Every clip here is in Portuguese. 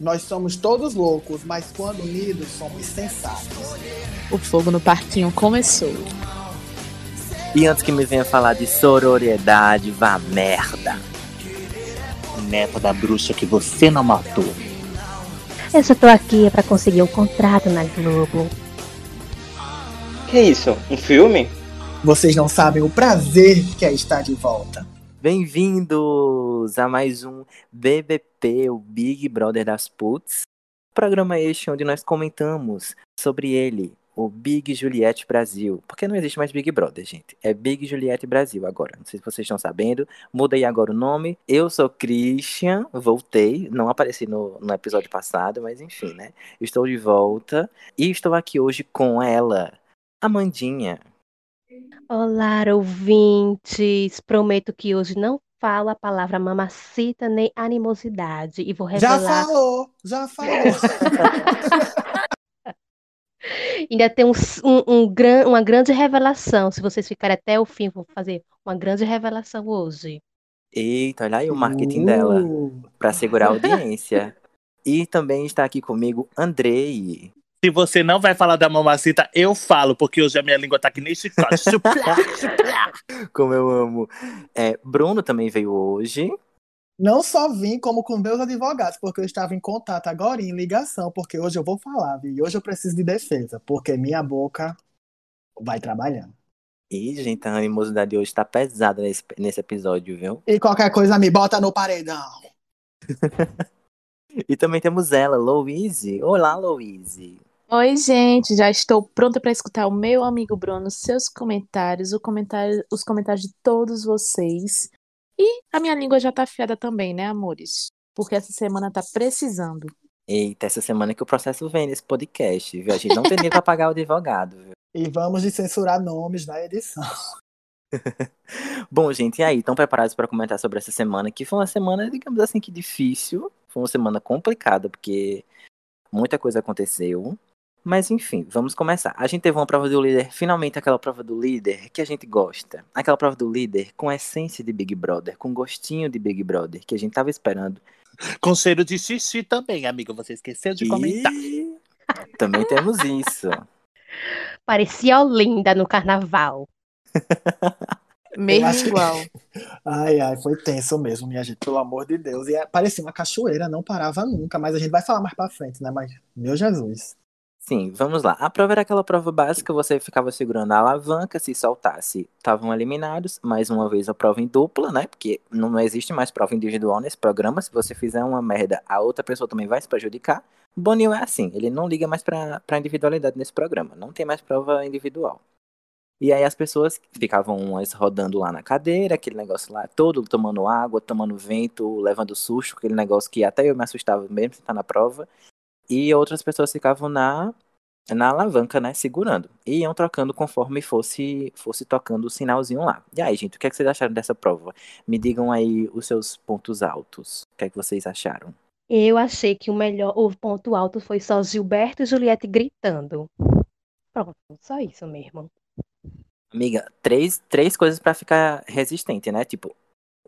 Nós somos todos loucos, mas quando unidos somos sensatos. O fogo no parquinho começou. E antes que me venha falar de sororidade, vá merda. Neta da bruxa que você não matou. Eu só tô aqui pra conseguir um contrato na Globo. Que isso? Um filme? Vocês não sabem o prazer que é estar de volta. Bem-vindos a mais um BBP, o Big Brother das Puts. Programa este onde nós comentamos sobre ele, o Big Juliette Brasil. Porque não existe mais Big Brother, gente. É Big Juliette Brasil agora. Não sei se vocês estão sabendo. Mudei agora o nome. Eu sou Christian, voltei. Não apareci no, no episódio passado, mas enfim, né? Estou de volta. E estou aqui hoje com ela, Amandinha. Olá, ouvintes! Prometo que hoje não falo a palavra mamacita nem animosidade e vou Já revelar. falou, já falou. Ainda tem um, um- um gran- uma grande revelação. Se vocês ficarem até o fim, vou fazer uma grande revelação hoje. Eita, olha aí o marketing dela. Uh, Pra segurar a audiência. E também está aqui comigo Andrei. Se você não vai falar da mamacita, eu falo, porque hoje a minha língua tá que nem chicote. Como eu amo. É, Bruno também veio hoje. Não só vim como com meus advogados, porque eu estava em contato agora em ligação, porque hoje eu vou falar, viu? E hoje eu preciso de defesa, porque minha boca vai trabalhando. E, gente, a animosidade hoje tá pesada nesse, nesse episódio, viu? E qualquer coisa me bota no paredão. E também temos ela, Louise. Olá, Louise. Oi, gente, já estou pronta para escutar o meu amigo Bruno, seus comentários, o comentário, os comentários de todos vocês. E a minha língua já tá afiada também, né, amores? Porque essa semana tá precisando. Eita, essa semana que o processo vem nesse podcast, viu? A gente não tem nem pra pagar o advogado, viu? E vamos de censurar nomes na edição. Bom, gente, e aí? Estão preparados para comentar sobre essa semana? Que foi uma semana, digamos assim, que difícil. Foi uma semana complicada, porque muita coisa aconteceu. Mas enfim, vamos começar. A gente teve uma prova do líder, finalmente aquela prova do líder que a gente gosta. Aquela prova do líder com essência de Big Brother, com gostinho de Big Brother, que a gente tava esperando. Com cheiro de xixi também, amigo. Você esqueceu de comentar. E também temos isso. Parecia Olinda no carnaval. Mesmo acho que- igual. Ai, ai, foi tenso mesmo, minha gente, pelo amor de Deus. E é- parecia uma cachoeira, não parava nunca, mas a gente vai falar mais pra frente, né? Mas, meu Jesus. Sim, vamos lá. A prova era aquela prova básica, você ficava segurando a alavanca, se soltasse, estavam eliminados. Mais uma vez a prova em dupla, né? Porque não existe mais prova individual nesse programa. Se você fizer uma merda, a outra pessoa também vai se prejudicar. Bonil é assim, ele não liga mais pra, pra individualidade nesse programa. Não tem mais prova individual. E aí as pessoas ficavam umas rodando lá na cadeira, aquele negócio lá, todo tomando água, tomando vento, levando susto, aquele negócio que até eu me assustava mesmo estar na prova. E outras pessoas ficavam na, na alavanca, né, segurando. E iam trocando conforme fosse, fosse tocando o sinalzinho lá. E aí, gente, o que, é que vocês acharam dessa prova? Me digam aí os seus pontos altos. O que é que vocês acharam? Eu achei que o melhor, o ponto alto foi só Gilberto e Juliette gritando. Pronto, só isso mesmo. Amiga, três, três coisas pra ficar resistente, né? Tipo,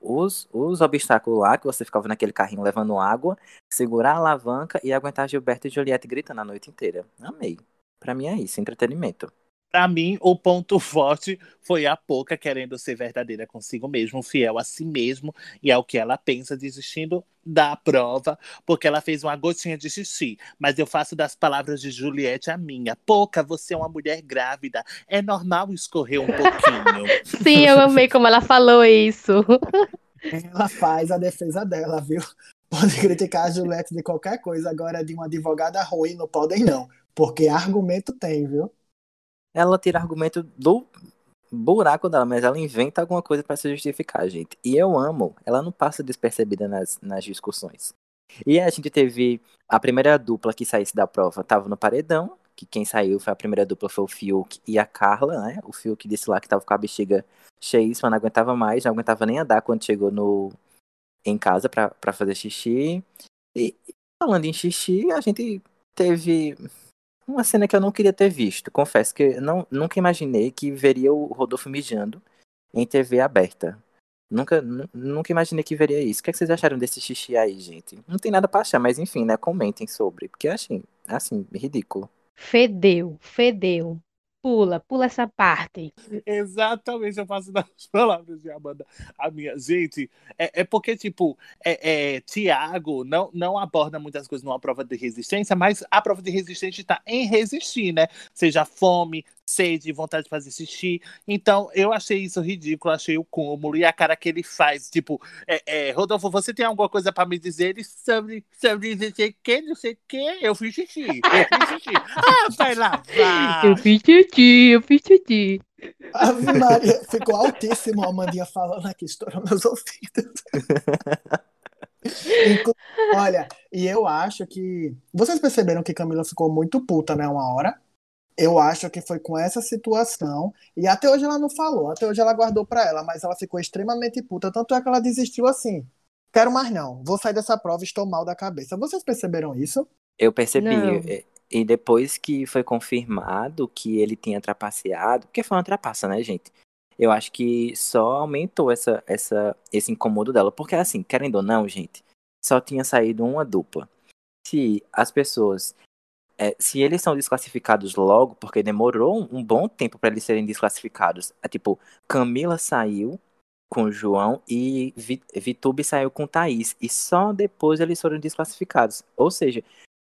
os, os obstáculos lá, que você ficava naquele carrinho levando água, segurar a alavanca e aguentar Gilberto e Juliette gritando a noite inteira. Amei. Pra mim é isso, entretenimento. Pra mim, o ponto forte foi a Poca querendo ser verdadeira consigo mesmo, fiel a si mesmo e ao que ela pensa, desistindo da prova, porque ela fez uma gotinha de xixi. Mas eu faço das palavras de Juliette a minha. Poca, você é uma mulher grávida. É normal escorrer um pouquinho. Sim, eu amei como ela falou isso. Ela faz a defesa dela, viu? Pode criticar a Juliette de qualquer coisa, agora de uma advogada ruim não podem não, porque argumento tem, viu? Ela tira argumento do buraco dela, mas ela inventa alguma coisa pra se justificar, gente. E eu amo, ela não passa despercebida nas, nas discussões. E a gente teve a primeira dupla que saísse da prova, tava no paredão, que quem saiu foi a primeira dupla foi o Fiuk e a Carla, né? O Fiuk disse lá que tava com a bexiga cheíssima, não aguentava mais, não aguentava nem andar quando chegou no em casa pra fazer xixi. E falando em xixi, a gente teve uma cena que eu não queria ter visto. Confesso que não, nunca imaginei que veria o Rodolfo mijando em TV aberta. Nunca, nu- nunca imaginei que veria isso. O que, é que vocês acharam desse xixi aí, gente? Não tem nada pra achar, mas enfim, né? Comentem sobre. Porque achei, assim, ridículo. Fedeu, fedeu. Pula, pula essa parte. Exatamente, eu faço das palavras de Amanda a minha. Gente, é, é porque, tipo, é, é, Tiago não, não aborda muitas coisas numa prova de resistência, mas a prova de resistência está em resistir, né? Seja fome, sede, vontade de fazer xixi. Então, eu achei isso ridículo, achei o cúmulo. E a cara que ele faz, tipo, é, é, Rodolfo, você tem alguma coisa pra me dizer Ele sobre, sobre não sei o que, não sei o que? Eu fiz xixi, eu fiz xixi. Ah, vai lavar. Eu fiz xixi, eu fiz xixi. Ave Maria, ficou altíssimo a Amandinha falando aqui, estourando meus ouvidos. Olha, e eu acho que. Vocês perceberam que Camila ficou muito puta, né? Uma hora. Eu acho que foi com essa situação. E até hoje ela não falou, até hoje ela guardou pra ela, mas ela ficou extremamente puta. Tanto é que ela desistiu assim. Quero mais não, vou sair dessa prova, estou mal da cabeça. Vocês perceberam isso? Eu percebi. Não. E, depois que foi confirmado que ele tinha trapaceado, porque foi uma trapaça, né, gente? Eu acho que só aumentou essa, essa, esse incômodo dela. Porque, assim, querendo ou não, gente, só tinha saído uma dupla. Se as pessoas. é, se eles são desclassificados logo, porque demorou um, um bom tempo para eles serem desclassificados. É, tipo, Camila saiu com João e Vi- Vitube saiu com Thaís. E só depois eles foram desclassificados. Ou seja,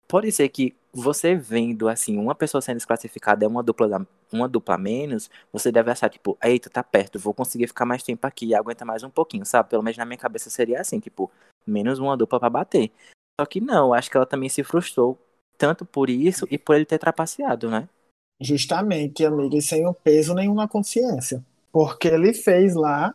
pode ser que você vendo assim uma pessoa sendo desclassificada é uma dupla uma dupla menos, você deve achar tipo, eita, tá perto, vou conseguir ficar mais tempo aqui, aguenta mais um pouquinho, sabe? Pelo menos na minha cabeça seria assim, tipo, menos uma dupla pra bater. Só que não, acho que ela também se frustrou tanto por isso e por ele ter trapaceado, né? Justamente, amiga, e sem o peso nenhum na consciência. Porque ele fez lá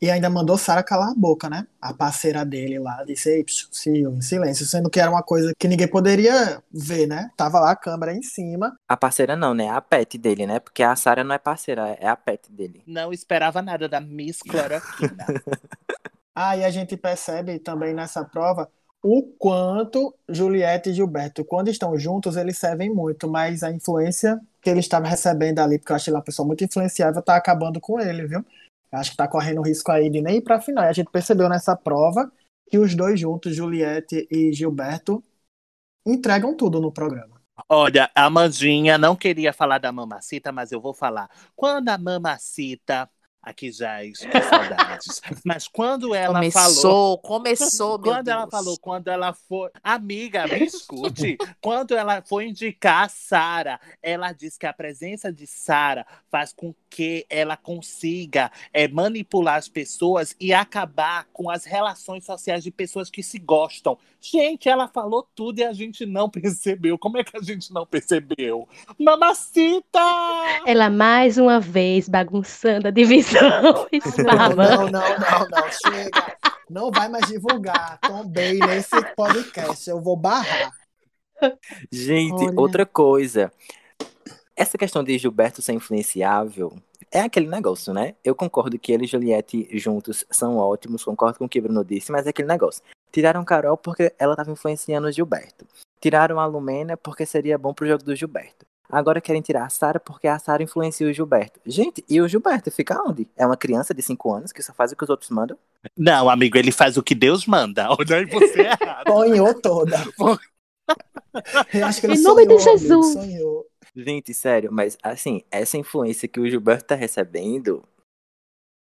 e ainda mandou Sara calar a boca, né? A parceira dele lá disse, ei, psiu, Sil, em silêncio, sendo que era uma coisa que ninguém poderia ver, né? Tava lá a câmera em cima. A parceira não, né? A pet dele, né? Porque a Sarah não é parceira, é a pet dele. Não esperava nada da Miss Cloroquina. Aí a gente percebe também nessa prova o quanto Juliette e Gilberto, quando estão juntos, eles servem muito, mas a influência que ele estava recebendo ali, porque eu acho ele uma pessoa muito influenciável, tá acabando com ele, viu? Acho que tá correndo risco aí de nem ir pra final. E a gente percebeu nessa prova que os dois juntos, Juliette e Gilberto, entregam tudo no programa. Olha, a Mandinha não queria falar da mamacita, mas eu vou falar. Quando a mamacita. Aqui já saudades. Mas quando ela falou. Começou, começou, Quando ela Deus. falou, quando ela foi. Amiga, me escute. quando ela foi indicar a Sara, ela disse que a presença de Sara faz com que ela consiga é, manipular as pessoas e acabar com as relações sociais de pessoas que se gostam. Gente, ela falou tudo e a gente não percebeu. Como é que a gente não percebeu? Mamacita! Ela mais uma vez bagunçando a divisão. Não, não, não, não, não, chega. Não vai mais divulgar. Tombei nesse podcast. Eu vou barrar. Gente, Olha. outra coisa. Essa questão de Gilberto ser influenciável é aquele negócio, né? Eu concordo que ele e Juliette juntos são ótimos, concordo com o que Bruno disse, mas é aquele negócio. Tiraram Carol porque ela estava influenciando o Gilberto. Tiraram a Lumena porque seria bom pro jogo do Gilberto. Agora querem tirar a Sara porque a Sara influencia o Gilberto. Gente, e o Gilberto fica onde? É uma criança de 5 anos que só faz o que os outros mandam? Não, amigo, ele faz o que Deus manda. Olha aí você é. Sonhou toda. Eu acho que ele Em nome sonhou, de Jesus. sonhou. Gente, sério, mas assim, essa influência que o Gilberto tá recebendo,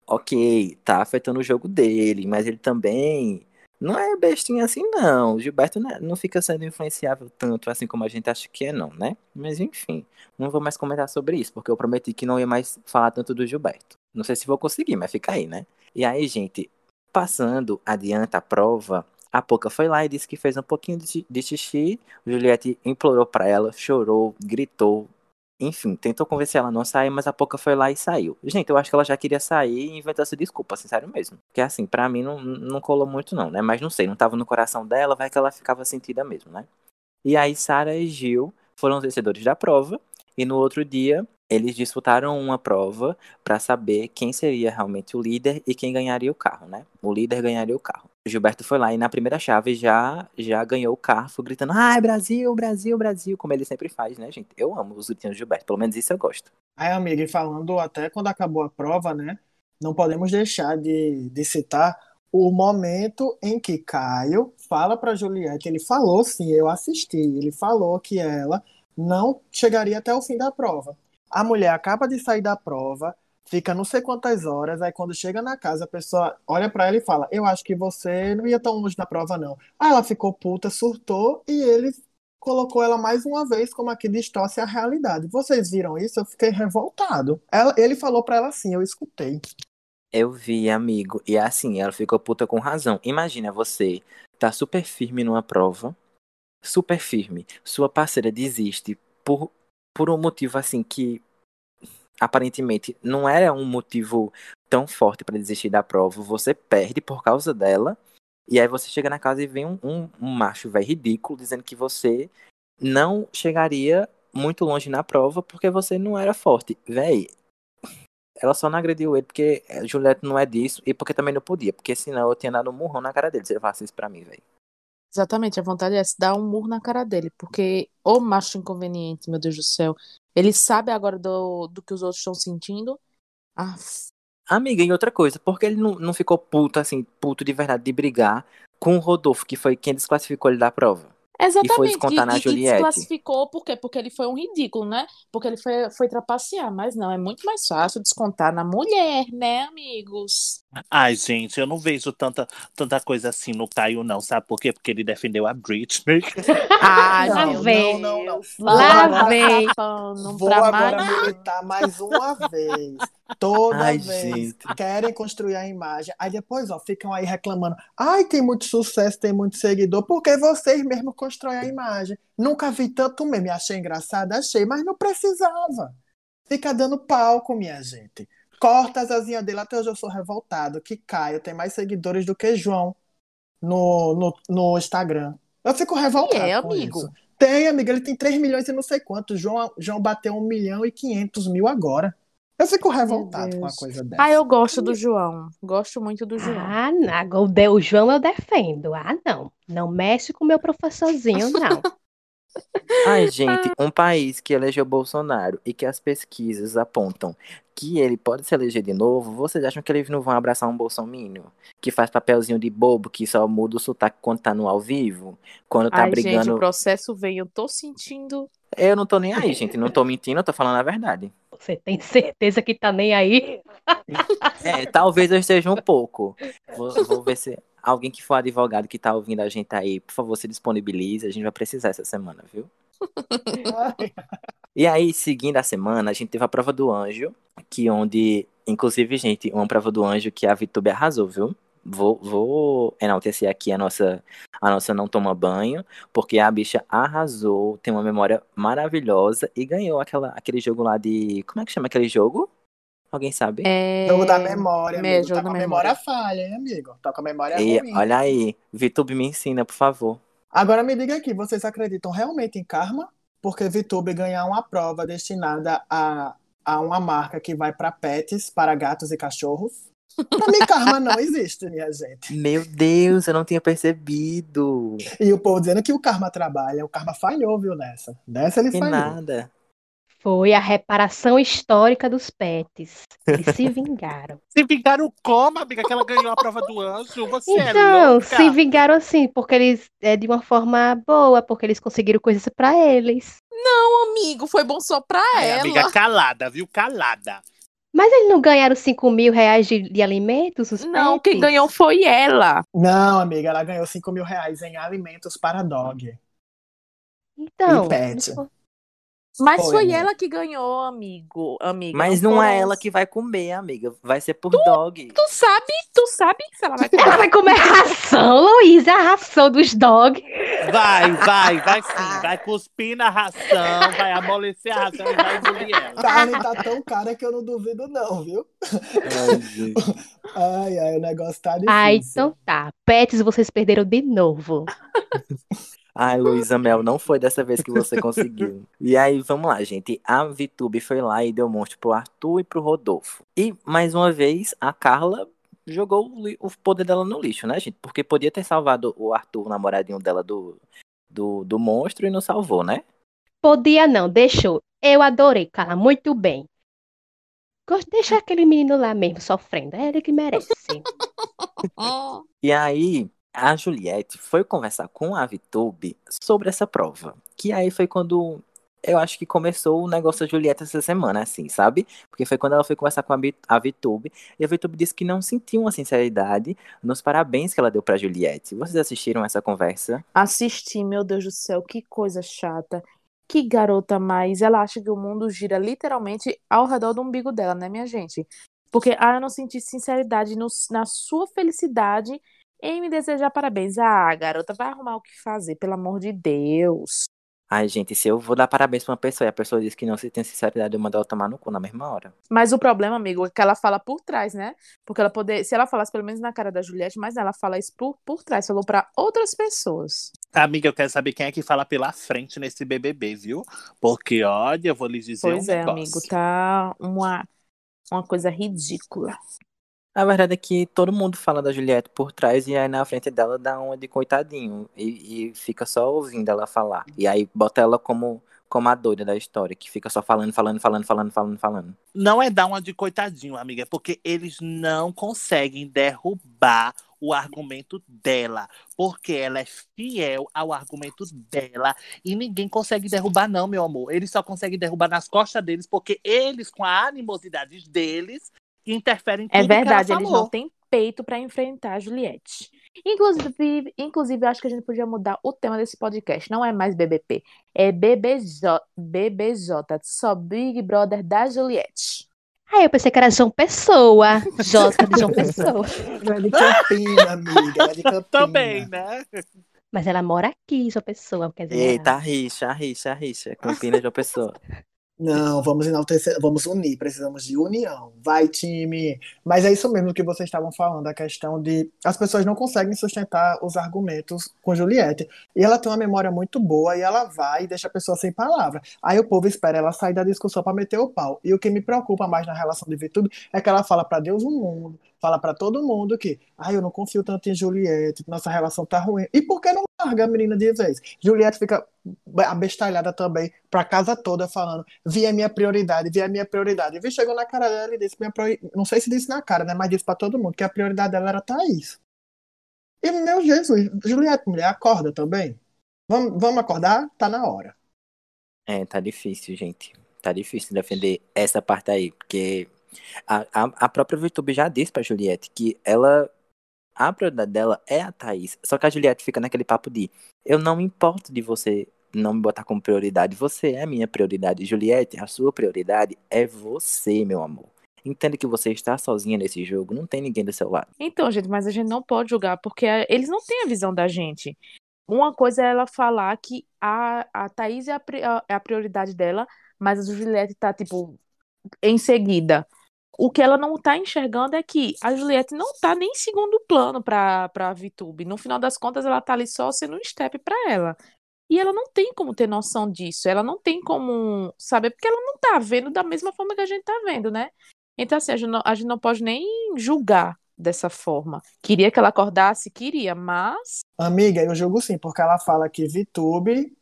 ok, tá afetando o jogo dele, mas ele também não é bestinha assim, não. O Gilberto não, é- não fica sendo influenciável tanto assim como a gente acha que é, não, né? Mas enfim, não vou mais comentar sobre isso, porque eu prometi que não ia mais falar tanto do Gilberto. Não sei se vou conseguir, mas fica aí, né? E aí, gente, passando adiante a prova, a Poca foi lá e disse que fez um pouquinho de, xi- de xixi. Juliette implorou pra ela, chorou, gritou. Enfim, tentou convencer ela a não sair, mas a Poca foi lá e saiu. Gente, eu acho que ela já queria sair e inventou essa desculpa, sincero mesmo. Porque assim, pra mim não, não colou muito não, né? Mas não sei, não tava no coração dela, vai que ela ficava sentida mesmo, né? E aí Sara e Gil foram os vencedores da prova. E no outro dia, eles disputaram uma prova pra saber quem seria realmente o líder e quem ganharia o carro, né? O líder ganharia o carro. Gilberto foi lá e na primeira chave já já ganhou o carro, gritando: "Ai, Brasil, Brasil, Brasil", como ele sempre faz, né, gente? Eu amo os gritinhos do Gilberto, pelo menos isso eu gosto. Aí, amiga, e falando até quando acabou a prova, né? não podemos deixar de, de citar o momento em que Caio fala para Juliette, ele falou sim, eu assisti, ele falou que ela não chegaria até o fim da prova. A mulher acaba de sair da prova, fica não sei quantas horas, aí quando chega na casa, a pessoa olha para ela e fala: Eu acho que você não ia tão longe na prova, não. Aí ela ficou puta, surtou e ele colocou ela mais uma vez como aqui distorce a realidade. Vocês viram isso? Eu fiquei revoltado. Ela, ele falou para ela assim, eu escutei. Eu vi, amigo, e assim, ela ficou puta com razão. Imagina você tá super firme numa prova, super firme, sua parceira desiste por, por um motivo assim que aparentemente não era um motivo tão forte para desistir da prova, você perde por causa dela, e aí você chega na casa e vem um, um, um macho velho ridículo dizendo que você não chegaria muito longe na prova porque você não era forte. Véi, ela só não agrediu ele porque Juliette não é disso e porque também não podia, porque senão eu tinha dado um murrão na cara dele se ele falasse isso pra mim, velho. Exatamente, a vontade é se dar um murro na cara dele, porque o macho inconveniente, meu Deus do céu, ele sabe agora do, do que os outros estão sentindo. Amiga, e outra coisa, porque ele não, não ficou puto, assim, puto de verdade, de brigar com o Rodolfo, que foi quem desclassificou ele da prova? Exatamente. E foi descontar na e, e Juliette. desclassificou por quê? Porque ele foi um ridículo, né? Porque ele foi, foi trapacear. Mas não, é muito mais fácil descontar na mulher, né, amigos? Ai, gente, eu não vejo tanta, tanta coisa assim no Caio, não. Sabe por quê? Porque ele defendeu a Britney. Ai, Lá meu vem. não, não, não. Lá vem. Vou agora mais- militar mais uma vez. Toda Ai, vez gente. querem construir a imagem. Aí depois, ó, ficam aí reclamando. Ai, tem muito sucesso, tem muito seguidor, porque vocês mesmo constroem a imagem. Nunca vi tanto meme. Achei engraçado, achei, mas não precisava. Fica dando palco, minha gente. Corta as asinhas dele, até hoje eu sou revoltado. Que Caio tem mais seguidores do que João no, no, no Instagram. Eu fico revoltado. é, amigo? isso. Tem, amiga, ele tem 3 milhões e não sei quantos. João, João bateu 1 milhão e 500 mil agora. Eu fico revoltado com uma coisa dessa. Ah, eu gosto do João. Gosto muito do João. Ah, não. Agora o de- o João eu defendo. Ah, não. Não mexe com o meu professorzinho, não. Ai, gente, um país que elegeu Bolsonaro e que as pesquisas apontam que ele pode se eleger de novo, vocês acham que eles não vão abraçar um bolsominion? Que faz papelzinho de bobo, que só muda o sotaque quando tá no ao vivo? Quando tá Ai, gente, brigando. o processo vem. Eu tô sentindo. Eu não tô nem aí, gente. Não tô mentindo, eu tô falando a verdade. Você tem certeza que tá nem aí? É, talvez eu esteja um pouco. Vou, vou ver se alguém que for advogado que tá ouvindo a gente aí, por favor, se disponibilize. A gente vai precisar essa semana, viu? E aí, seguindo a semana, a gente teve a prova do anjo, que onde, inclusive, gente, uma prova do anjo que a Vitube arrasou, viu? Vou, vou enaltecer aqui a nossa, a nossa não toma banho, porque a bicha arrasou, tem uma memória maravilhosa e ganhou aquela, aquele jogo lá de. Como é que chama aquele jogo? Alguém sabe? É... Jogo da memória, Me- amigo. jogo Tá com da a memória. memória falha, hein, amigo? Tá com a memória E ruim. olha aí, Vitube me ensina, por favor. Agora me diga aqui, vocês acreditam realmente em karma? Porque VTube ganhar uma prova destinada a, a uma marca que vai para pets, para gatos e cachorros. Pra mim, karma não existe, minha gente. Meu Deus, eu não tinha percebido. E o povo dizendo que o karma trabalha. O karma falhou, viu, nessa. Nessa ele Que falhou. nada. Foi a reparação histórica dos pets. Eles se vingaram. Se vingaram como, amiga, que ela ganhou a prova do anjo? Você é Então, louca? se vingaram assim, porque eles é de uma forma boa, porque eles conseguiram coisas pra eles. Não, amigo, foi bom só pra Ai, ela. amiga, calada, viu? Calada. Mas eles não ganharam 5 mil reais de, de alimentos, os Não, pets? quem ganhou foi ela. Não, amiga, ela ganhou 5 mil reais em alimentos para dog. Então, E pet. Mas Foi, foi, ela que ganhou, amigo. Amiga. Mas não é ela que vai comer, amiga. Vai ser por dog. Tu sabe, tu sabe se ela vai ela comer. vai comer ração, Luísa, a ração dos dogs. Vai, vai, vai sim. Vai cuspir na ração, vai amolecer a ração e vai engolir ela. Carne tá tão cara que eu não duvido, não, viu? Ai, ai, o negócio tá difícil. Ah, então tá. Pets, vocês perderam de novo. Ai, Luísa Mel, não foi dessa vez que você conseguiu. E aí, vamos lá, gente. A Vitube foi lá e deu monstro pro Arthur e pro Rodolfo. E, mais uma vez, a Carla jogou o poder dela no lixo, né, gente? Porque podia ter salvado o Arthur, o namoradinho dela do, do, do monstro, e não salvou, né? Podia não, deixou. Eu adorei, Carla, muito bem. Gosto de deixar aquele menino lá mesmo sofrendo. É ele que merece. E aí, a Juliette foi conversar com a Vitube sobre essa prova. Que aí foi quando eu acho que começou o negócio da Juliette essa semana, assim, sabe? Porque foi quando ela foi conversar com a, a Vitube. E a Vitube disse que não sentiu uma sinceridade nos parabéns que ela deu pra Juliette. Vocês assistiram essa conversa? Assisti, meu Deus do céu, que coisa chata. Que garota mais. Ela acha que o mundo gira literalmente ao redor do umbigo dela, né, minha gente? Porque, ah, eu não senti sinceridade no- na sua felicidade em me desejar parabéns. Ah, garota, vai arrumar o que fazer, pelo amor de Deus. Ai, gente, se eu vou dar parabéns pra uma pessoa e a pessoa diz que não se tem sinceridade, eu mando ela tomar no cu na mesma hora. Mas o problema, amigo, é que ela fala por trás, né? Porque ela poder, se ela falasse pelo menos na cara da Juliette, mas ela fala isso por, por trás, falou pra outras pessoas. Amiga, eu quero saber quem é que fala pela frente nesse BBB, viu? Porque, olha, eu vou lhes dizer Pois um é, negócio. amigo, tá uma, uma coisa ridícula. A verdade é que todo mundo fala da Juliette por trás e aí na frente dela dá uma de coitadinho e, e fica só ouvindo ela falar. E aí bota ela como, como a doida da história, que fica só falando, falando, falando, falando, falando, falando. Não é dar uma de coitadinho, amiga, é porque eles não conseguem derrubar o argumento dela, porque ela é fiel ao argumento dela e ninguém consegue derrubar não, meu amor. Eles só conseguem derrubar nas costas deles porque eles com a animosidade deles interferem em tudo É que ela verdade, eles falou. não têm peito pra enfrentar a Juliette. Inclusive, inclusive, eu acho que a gente podia mudar o tema desse podcast. Não é mais BBP, é BBJ, BBJ, só Big Brother da Juliette. Ah, eu pensei que era João Pessoa. J de João Pessoa. Ela é de Campina, amiga. Ela é de Campina. Também, né? Mas ela mora aqui, João Pessoa. Quer dizer, Eita, a rixa, a rixa, a rixa. Campinas de uma pessoa. Não, vamos enaltecer, vamos unir, precisamos de união. Vai, time! Mas é isso mesmo que vocês estavam falando, a questão de as pessoas não conseguem sustentar os argumentos com Juliette. E ela tem uma memória muito boa e ela vai e deixa a pessoa sem palavra. Aí o povo espera ela sair da discussão para meter o pau. E o que me preocupa mais na relação de Vitube é que ela fala para Deus o mundo, fala para todo mundo que, ah, eu não confio tanto em Juliette, nossa relação tá ruim. E por que não larga a menina de vez? Juliette fica abestalhada também pra casa toda falando, vi é minha prioridade, vi é minha prioridade. Vi chegou na cara dela e disse, minha priori- não sei se disse na cara, né, mas disse pra todo mundo que a prioridade dela era Thaís. E, meu Jesus, Juliette, mulher, acorda também. Vamos, vamos acordar? Tá na hora. É, tá difícil, gente. Tá difícil defender essa parte aí, porque a, a, a própria VTube já disse pra Juliette que ela. A prioridade dela é a Thaís. Só que a Juliette fica naquele papo de eu não importo de você não me botar como prioridade. Você é a minha prioridade. Juliette, a sua prioridade é você, meu amor. Entenda que você está sozinha nesse jogo, não tem ninguém do seu lado. Então, gente, mas a gente não pode julgar, porque a- eles não têm a visão da gente. Uma coisa é ela falar que a, a Thaís é a- é a prioridade dela, mas a Juliette tá, tipo, em seguida. O que ela não tá enxergando é que a Juliette não tá nem em segundo plano pra, pra VTube. No final das contas, ela tá ali só sendo um step pra ela. E ela não tem como ter noção disso. Ela não tem como saber, porque ela não tá vendo da mesma forma que a gente tá vendo, né? Então, assim, a gente não, a gente não pode nem julgar dessa forma. Queria que ela acordasse? Queria, mas. Amiga, eu julgo sim, porque ela fala que VTube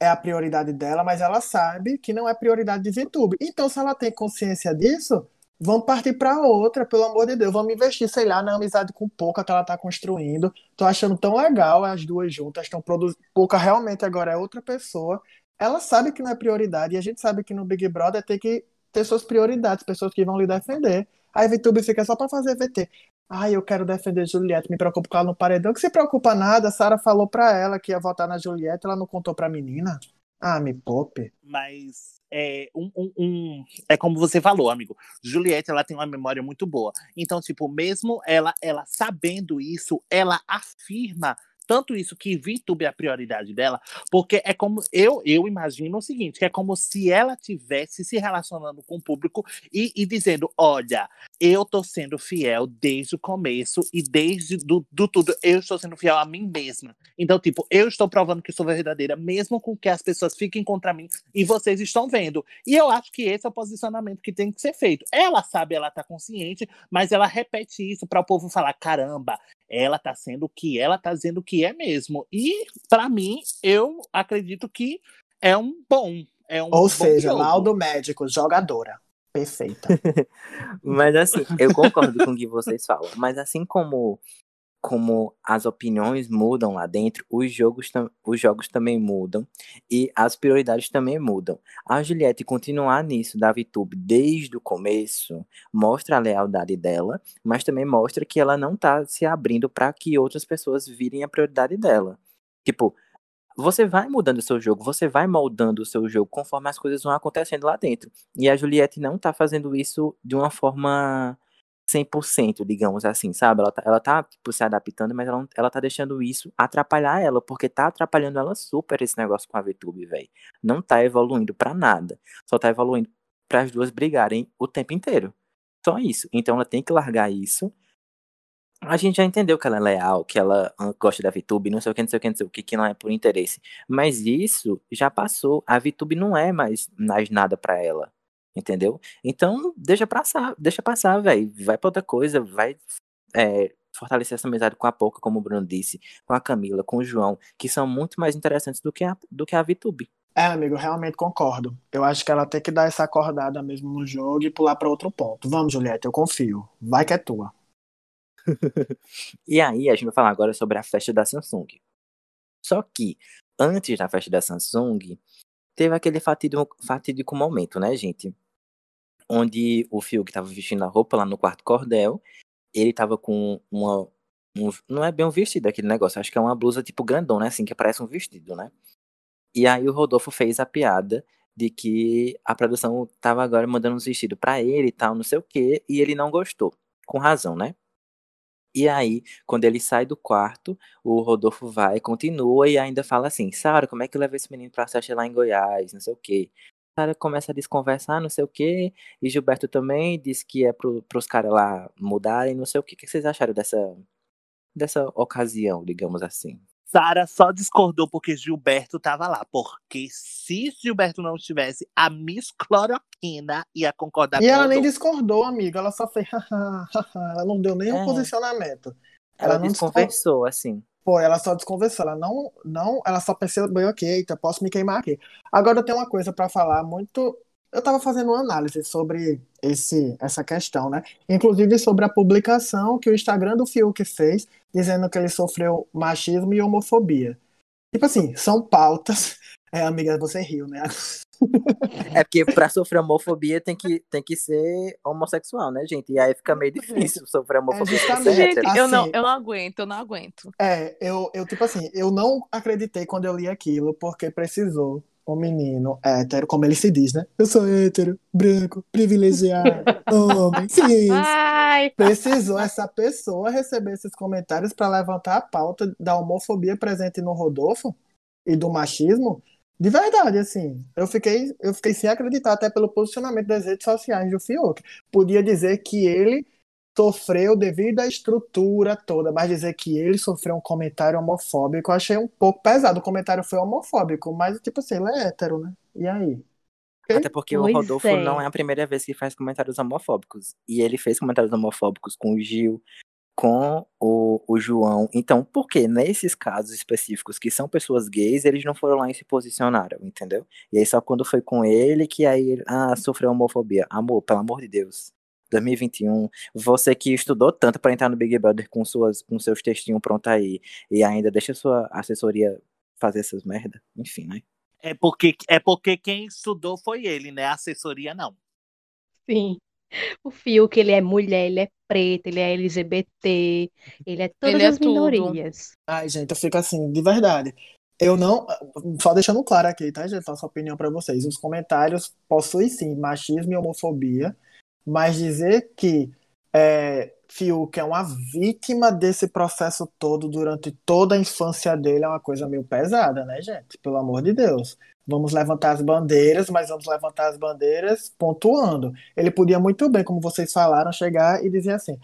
é a prioridade dela, mas ela sabe que não é prioridade de VTube. Então, se ela tem consciência disso, vamos partir para outra, pelo amor de Deus. Vamos investir, sei lá, na amizade com Pouca que ela tá construindo. Tô achando tão legal as duas juntas, estão produzindo. Pouca realmente agora é outra pessoa. Ela sabe que não é prioridade, e a gente sabe que no Big Brother tem que ter suas prioridades, pessoas que vão lhe defender. Aí VTube fica só para fazer VT. Ai, eu quero defender Juliette, me preocupo com ela no paredão. Que se preocupa nada, Sara falou pra ela que ia votar na Juliette, ela não contou pra menina. Ah, me poupe. Mas é, um, um- um- é como você falou, amigo. Juliette, ela tem uma memória muito boa. Então, tipo, mesmo ela, ela sabendo isso, ela afirma tanto isso que VTube é a prioridade dela, porque é como eu eu imagino o seguinte, que é como se ela tivesse se relacionando com o público e, e dizendo, olha, eu tô sendo fiel desde o começo e desde do, do tudo, eu estou sendo fiel a mim mesma. Então, tipo, eu estou provando que sou verdadeira, mesmo com que as pessoas fiquem contra mim e vocês estão vendo. E eu acho que esse é o posicionamento que tem que ser feito. Ela sabe, ela tá consciente, mas ela repete isso para o povo falar: caramba, ela tá sendo o que ela tá dizendo que é mesmo. E, para mim, eu acredito que é um bom. É um Ou bom seja, jogo. laudo médico, jogadora. Perfeita. Mas assim, eu concordo com o que vocês falam. Mas assim como como as opiniões mudam lá dentro, os jogos, os jogos também mudam e as prioridades também mudam. A Juliette continuar nisso da VTube desde o começo mostra a lealdade dela, mas também mostra que ela não tá se abrindo para que outras pessoas virem a prioridade dela. Tipo, você vai mudando o seu jogo, você vai moldando o seu jogo conforme as coisas vão acontecendo lá dentro. E a Juliette não tá fazendo isso de uma forma 100%, digamos assim, sabe? Ela tá, ela tá tipo, se adaptando, mas ela, ela tá deixando isso atrapalhar ela, porque tá atrapalhando ela super esse negócio com a VTube, velho. Não tá evoluindo para nada. Só tá evoluindo para as duas brigarem o tempo inteiro. Só isso. Então ela tem que largar isso. A gente já entendeu que ela é leal, que ela gosta da VTube, não sei o que, não sei o que, não sei o que, que não é por interesse. Mas isso já passou. A VTube não é mais, mais nada para ela entendeu? Então, deixa passar, deixa passar, velho. Vai pra outra coisa, vai é, fortalecer essa amizade com a Poca, como o Bruno disse, com a Camila, com o João, que são muito mais interessantes do que a, do que a VTube. É, amigo, realmente concordo. Eu acho que ela tem que dar essa acordada mesmo no jogo e pular para outro ponto. Vamos, Juliette, eu confio. Vai que é tua. e aí, a gente vai falar agora sobre a festa da Samsung. Só que, antes da festa da Samsung, teve aquele fatídico, fatídico momento, né, gente? onde o Fiuk estava vestindo a roupa lá no quarto cordel. Ele tava com uma. Um, não é bem um vestido aquele negócio, acho que é uma blusa tipo grandona, assim, que parece um vestido, né? E aí o Rodolfo fez a piada de que a produção tava agora mandando uns vestidos para ele e tal, não sei o quê, e ele não gostou. Com razão, né? E aí, quando ele sai do quarto, o Rodolfo vai, continua e ainda fala assim: Sara, como é que leva esse menino pra festa lá em Goiás? Não sei o quê. Sara começa a desconversar, não sei o quê. E Gilberto também disse que é pro, pros caras lá mudarem, não sei o quê. O que vocês acharam dessa, dessa ocasião, digamos assim? Sara só discordou porque Gilberto tava lá. Porque se Gilberto não estivesse, a Miss Cloroquina ia concordar e com ela o nem Rodolfo. discordou, amiga. Ela só fez. ela não deu nenhum É. posicionamento. Ela, Ela não desconversou, assim. Pô, ela só desconversou, ela não, não, ela só bem, ok, eita, posso me queimar aqui. Agora eu tenho uma coisa pra falar muito, eu tava fazendo uma análise sobre esse, essa questão, né? Inclusive sobre a publicação que o Instagram do Fiuk fez, dizendo que ele sofreu machismo e homofobia. Tipo assim, são pautas, é, amiga, você riu, né? É porque pra sofrer homofobia tem que, tem que ser homossexual, né, gente? E aí fica meio difícil sofrer homofobia. É, justamente. Gente, hétero. eu, não, Assim- eu não aguento, eu não aguento. É, eu, eu, tipo assim, eu não acreditei quando eu li aquilo, porque precisou um menino hétero, como ele se diz, né? Eu sou hétero, branco, privilegiado, homem, cis. Ai, Precisou essa pessoa receber esses comentários para levantar a pauta da homofobia presente no Rodolfo e do machismo. De verdade, assim, eu fiquei, eu fiquei sem acreditar, até pelo posicionamento das redes sociais do Fiuk. Podia dizer que ele sofreu devido à estrutura toda, mas dizer que ele sofreu um comentário homofóbico, eu achei um pouco pesado. O comentário foi homofóbico, mas, tipo assim, ele é hétero, né? E aí? Até porque Pois o Rodolfo é. não é a primeira vez que faz comentários homofóbicos. E ele fez comentários homofóbicos com o Gil, com o, o João. Então, por que nesses casos específicos, que são pessoas gays, eles não foram lá e se posicionaram, entendeu? E aí só quando foi com ele que aí, ele, ah, sofreu homofobia. Amor, pelo amor de Deus. 2021, você que estudou tanto para entrar no Big Brother com, suas, com seus textinhos prontos aí, e ainda deixa sua assessoria fazer essas merda, enfim, né? É porque, é porque quem estudou foi ele, né? A assessoria não. Sim. O Fiuk, ele é mulher, ele é preto, ele é LGBT, ele é todas Ele é as tudo. minorias. Ai, gente, eu fico assim, de verdade. Eu não. Só deixando claro aqui, tá, gente? Nossa opinião pra vocês. Os comentários possuem sim machismo e homofobia, mas dizer que é, Fiuk é uma vítima desse processo todo durante toda a infância dele é uma coisa meio pesada, né, gente? Pelo amor de Deus. Vamos levantar as bandeiras, mas vamos levantar as bandeiras pontuando. Ele podia muito bem, como vocês falaram, chegar e dizer assim: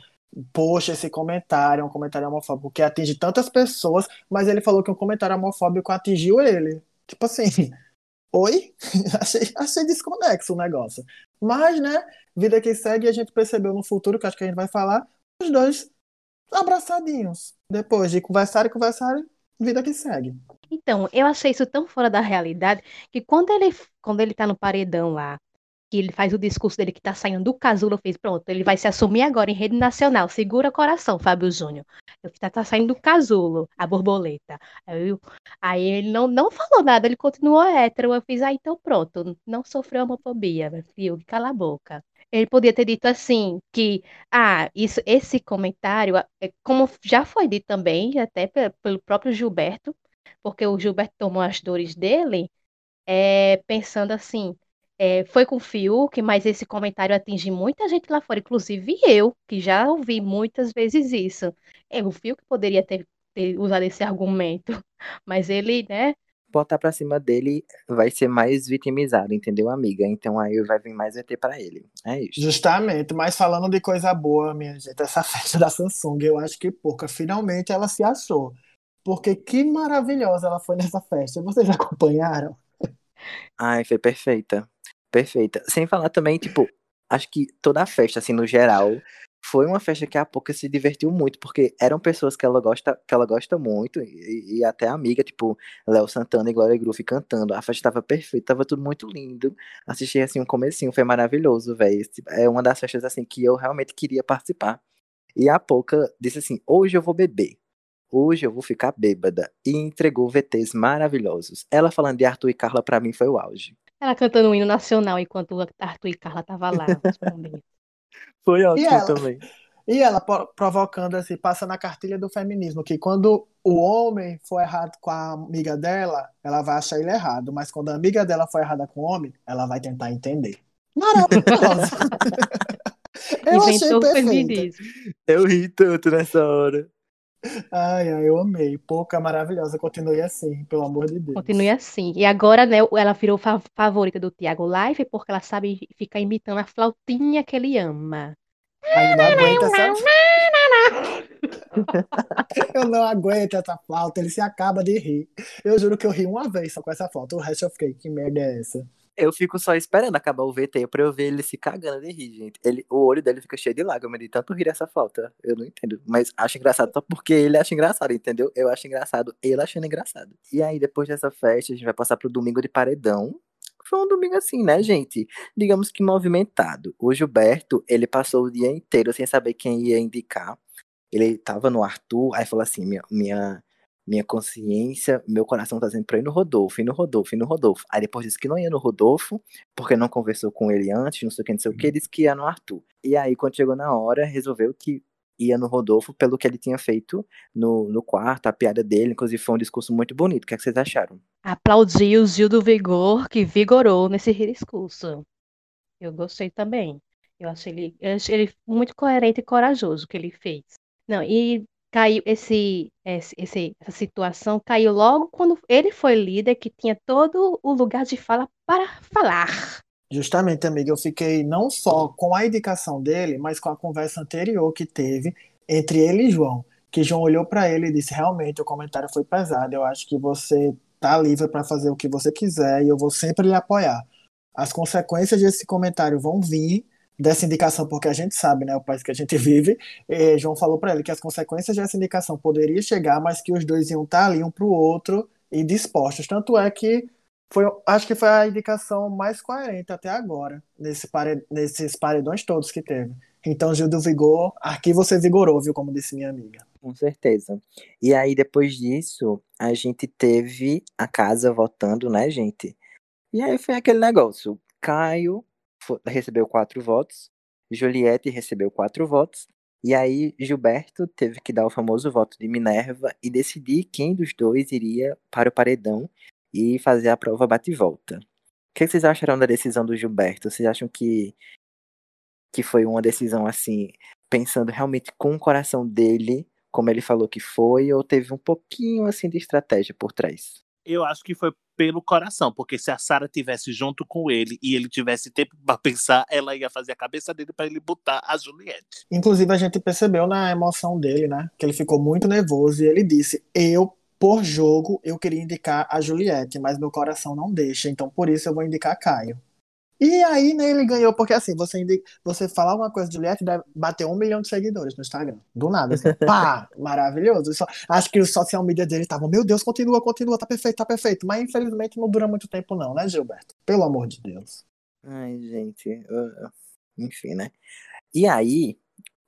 Poxa, esse comentário é um comentário homofóbico que atinge tantas pessoas, mas ele falou que um comentário homofóbico atingiu ele. Tipo assim, oi? achei, achei desconexo o negócio. Mas, né, vida que segue, a gente percebeu no futuro, que acho que a gente vai falar, os dois abraçadinhos. Depois de conversarem, conversarem, vida que segue. Então, eu achei isso tão fora da realidade que quando ele, quando ele tá no paredão lá, que ele faz o discurso dele que tá saindo do casulo, eu fiz, pronto, ele vai se assumir agora em rede nacional. Segura coração, Fábio Júnior. Eu tá, tá saindo do casulo, a borboleta. Aí, eu- aí ele não, não falou nada, ele continuou hétero. Eu fiz, ah, então pronto, não sofreu homofobia, meu filho, cala a boca. Ele podia ter dito assim, que, ah, isso, esse comentário, é, como já foi dito também, até pe- pelo próprio Gilberto, porque o Gilberto tomou as dores dele, é, pensando assim, é, foi com o Fiuk, mas esse comentário atinge muita gente lá fora, inclusive eu, que já ouvi muitas vezes isso. É, o Fiuk poderia ter, ter usado esse argumento, mas ele, né, Botar pra cima dele vai ser mais vitimizado, entendeu, amiga? Então aí vai vir mais VT pra ele. É isso. Justamente, mas falando de coisa boa, minha gente, essa festa da Samsung, eu acho que pouca. Finalmente ela se achou. Porque que maravilhosa ela foi nessa festa. Vocês acompanharam? Ai, foi perfeita. Perfeita. Sem falar também, tipo, acho que toda a festa, assim, no geral, foi uma festa que a Poca se divertiu muito, porque eram pessoas que ela gosta, que ela gosta muito, e, e até amiga, tipo, Léo Santana e Glória Groove cantando. A festa tava perfeita, tava tudo muito lindo. Assisti, assim, um comecinho, foi maravilhoso, velho. É uma das festas, assim, que eu realmente queria participar. E a Poca disse assim, hoje eu vou beber. Hoje eu vou ficar bêbada. E entregou VTs maravilhosos. Ela falando de Arthur e Carla, pra mim, foi o auge. Ela cantando o hino nacional enquanto o Arthur e Carla tava lá. respondendo. Foi ótimo ela? também. E ela provocando assim, passa na cartilha do feminismo, que quando o homem for errado com a amiga dela, ela vai achar ele errado, mas quando a amiga dela for errada com o homem, ela vai tentar entender. Maravilhosa! eu achei Inventou o perfeita. feminismo. Eu ri tanto nessa hora. Ai, ai, eu amei. Pouca maravilhosa, continue assim, pelo amor de Deus. Continue assim. E agora, né, ela virou fa- favorita do Thiago Live porque ela sabe ficar imitando a flautinha que ele ama. Ai, não aguento essa. Eu não aguento essa flauta, ele se acaba de rir. Eu juro que eu ri uma vez só com essa flauta, o resto eu fiquei, que merda é essa? Eu fico só esperando acabar o VT pra eu ver ele se cagando de rir, gente. Ele, o olho dele fica cheio de lágrimas de tanto rir dessa falta. Eu não entendo. Mas acho engraçado só porque ele acha engraçado, entendeu? Eu acho engraçado, ele achando engraçado. E aí, depois dessa festa, a gente vai passar pro domingo de paredão. Foi um domingo assim, né, gente? Digamos que movimentado. O Gilberto, ele passou o dia inteiro sem saber quem ia indicar. Ele tava no Arthur, aí falou assim: minha, minha, minha consciência, meu coração tá dizendo pra ir no Rodolfo, ir no Rodolfo, ir no Rodolfo. Aí depois disse que não ia no Rodolfo, porque não conversou com ele antes, não sei o que, não sei o que, disse que ia no Arthur. E aí, quando chegou na hora, resolveu que ia no Rodolfo pelo que ele tinha feito no, no quarto, a piada dele, inclusive foi um discurso muito bonito. O que, é que vocês acharam? Aplaudi o Gil do Vigor, que vigorou nesse discurso. Eu gostei também. Eu achei ele, eu achei ele muito coerente e corajoso o que ele fez. Não, e caiu esse, esse, essa situação caiu logo quando ele foi líder, que tinha todo o lugar de fala para falar. Justamente, amiga, eu fiquei não só com a indicação dele, mas com a conversa anterior que teve entre ele e João. Que João olhou pra ele e disse: realmente, o comentário foi pesado. Eu acho que você tá livre pra fazer o que você quiser e eu vou sempre lhe apoiar. As consequências desse comentário vão vir dessa indicação, porque a gente sabe, né, o país que a gente vive. João falou pra ele que as consequências dessa indicação poderiam chegar, mas que os dois iam estar ali um pro outro e dispostos. Tanto é que foi, acho que foi a indicação mais coerente até agora, nesse pare, nesses paredões todos que teve. Então, Gil do Vigor, aqui você vigorou, viu, como disse minha amiga. Com certeza. E aí, depois disso, a gente teve a casa votando, né, gente? E aí foi aquele negócio. Caio recebeu quatro votos, Juliette recebeu quatro votos, e aí Gilberto teve que dar o famoso voto de Minerva e decidir quem dos dois iria para o paredão e fazer a prova bate-volta. O que vocês acharam da decisão do Gilberto? Vocês acham que, que foi uma decisão assim, pensando realmente com o coração dele, como ele falou que foi, ou teve um pouquinho assim de estratégia por trás? Eu acho que foi pelo coração, porque se a Sara tivesse junto com ele e ele tivesse tempo pra pensar, ela ia fazer a cabeça dele pra ele botar a Juliette. Inclusive, a gente percebeu na emoção dele, né, que ele ficou muito nervoso e ele disse: Eu, por jogo, eu queria indicar a Juliette, mas meu coração não deixa, então por isso eu vou indicar Caio. E aí, né, ele ganhou, porque assim, você, você falar alguma coisa de Juliette, deve bater um milhão de seguidores no Instagram. Do nada, assim, pá, maravilhoso. Só- acho que o social media dele tava, meu Deus, continua, continua, tá perfeito, tá perfeito. Mas infelizmente não dura muito tempo, não, né, Gilberto? Pelo amor de Deus. Ai, gente. Enfim, né? E aí,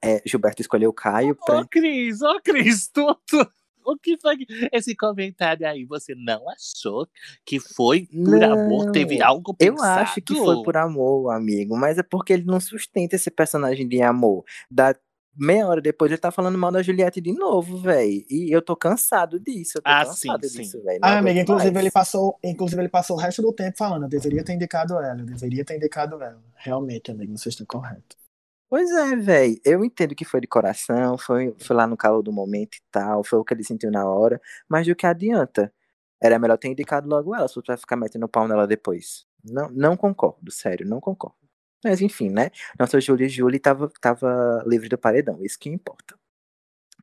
é, Gilberto escolheu o Caio pra. Ô, Cris, ô, Cris, tu, tu- o que foi que- esse comentário aí? Você não achou que foi por amor? Não, Teve algo Eu pensado? acho que foi por amor, amigo, mas é porque ele não sustenta esse personagem de amor. Da meia hora depois ele tá falando mal da Juliette de novo, velho. E eu tô cansado disso. Eu tô Ah, cansado sim, disso, sim. velho. Ah, amiga, inclusive mais. ele passou, inclusive ele passou o resto do tempo falando, eu deveria ter indicado ela, eu deveria ter indicado ela. Realmente, amigo, você está correto. Pois é, velho. Eu entendo que foi de coração, foi, foi lá no calor do momento e tal, foi o que ele sentiu na hora, mas do que adianta? Era melhor ter indicado logo ela, se vai ficar metendo pau nela depois. Não, não concordo, sério, não concordo. Mas enfim, né? Nossa Julie Julie tava, tava livre do paredão, isso que importa.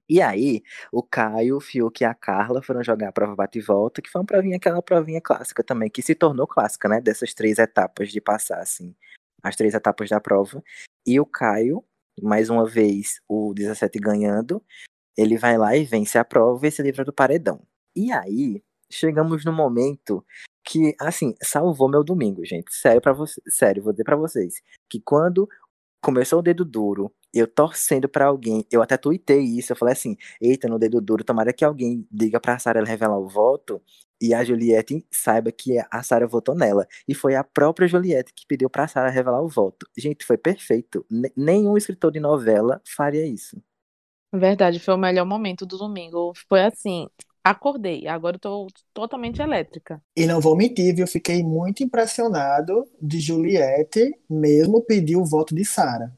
E aí, o Caio, o Fiuk e a Carla foram jogar a prova bate e volta, que foi uma provinha, aquela provinha clássica também, que se tornou clássica, né? Dessas três etapas de passar, assim, as três etapas da prova. E o Caio, mais uma vez, o 17 ganhando, ele vai lá e vence a prova e se livra do paredão. E aí, chegamos no momento que, assim, salvou meu domingo, gente. Sério para você, sério, vou dizer pra vocês, que quando começou o dedo duro, eu torcendo pra alguém, eu até tuitei isso, eu falei assim, eita, no dedo duro, tomara que alguém diga pra Sarah ela revelar o voto e a Juliette saiba que a Sarah votou nela. E foi a própria Juliette que pediu pra Sarah revelar o voto. Gente, foi perfeito. N- nenhum escritor de novela faria isso. Verdade, foi o melhor momento do domingo. Foi assim, acordei, agora eu tô totalmente elétrica. E não vou mentir, viu? Fiquei muito impressionado de Juliette mesmo pedir o voto de Sara.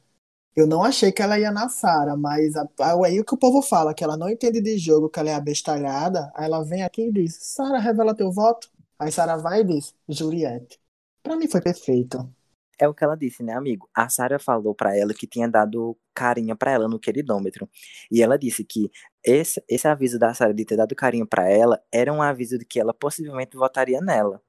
Eu não achei que ela ia na Sara, mas a- aí o que o povo fala, que ela não entende de jogo, que ela é abestalhada, aí ela vem aqui e diz, Sara, revela teu voto. Aí Sara vai e diz, Juliette. Pra mim foi perfeito. É o que ela disse, né, amigo? A Sarah falou pra ela que tinha dado carinho pra ela no queridômetro. E ela disse que esse, esse aviso da Sarah de ter dado carinho pra ela era um aviso de que ela possivelmente votaria nela.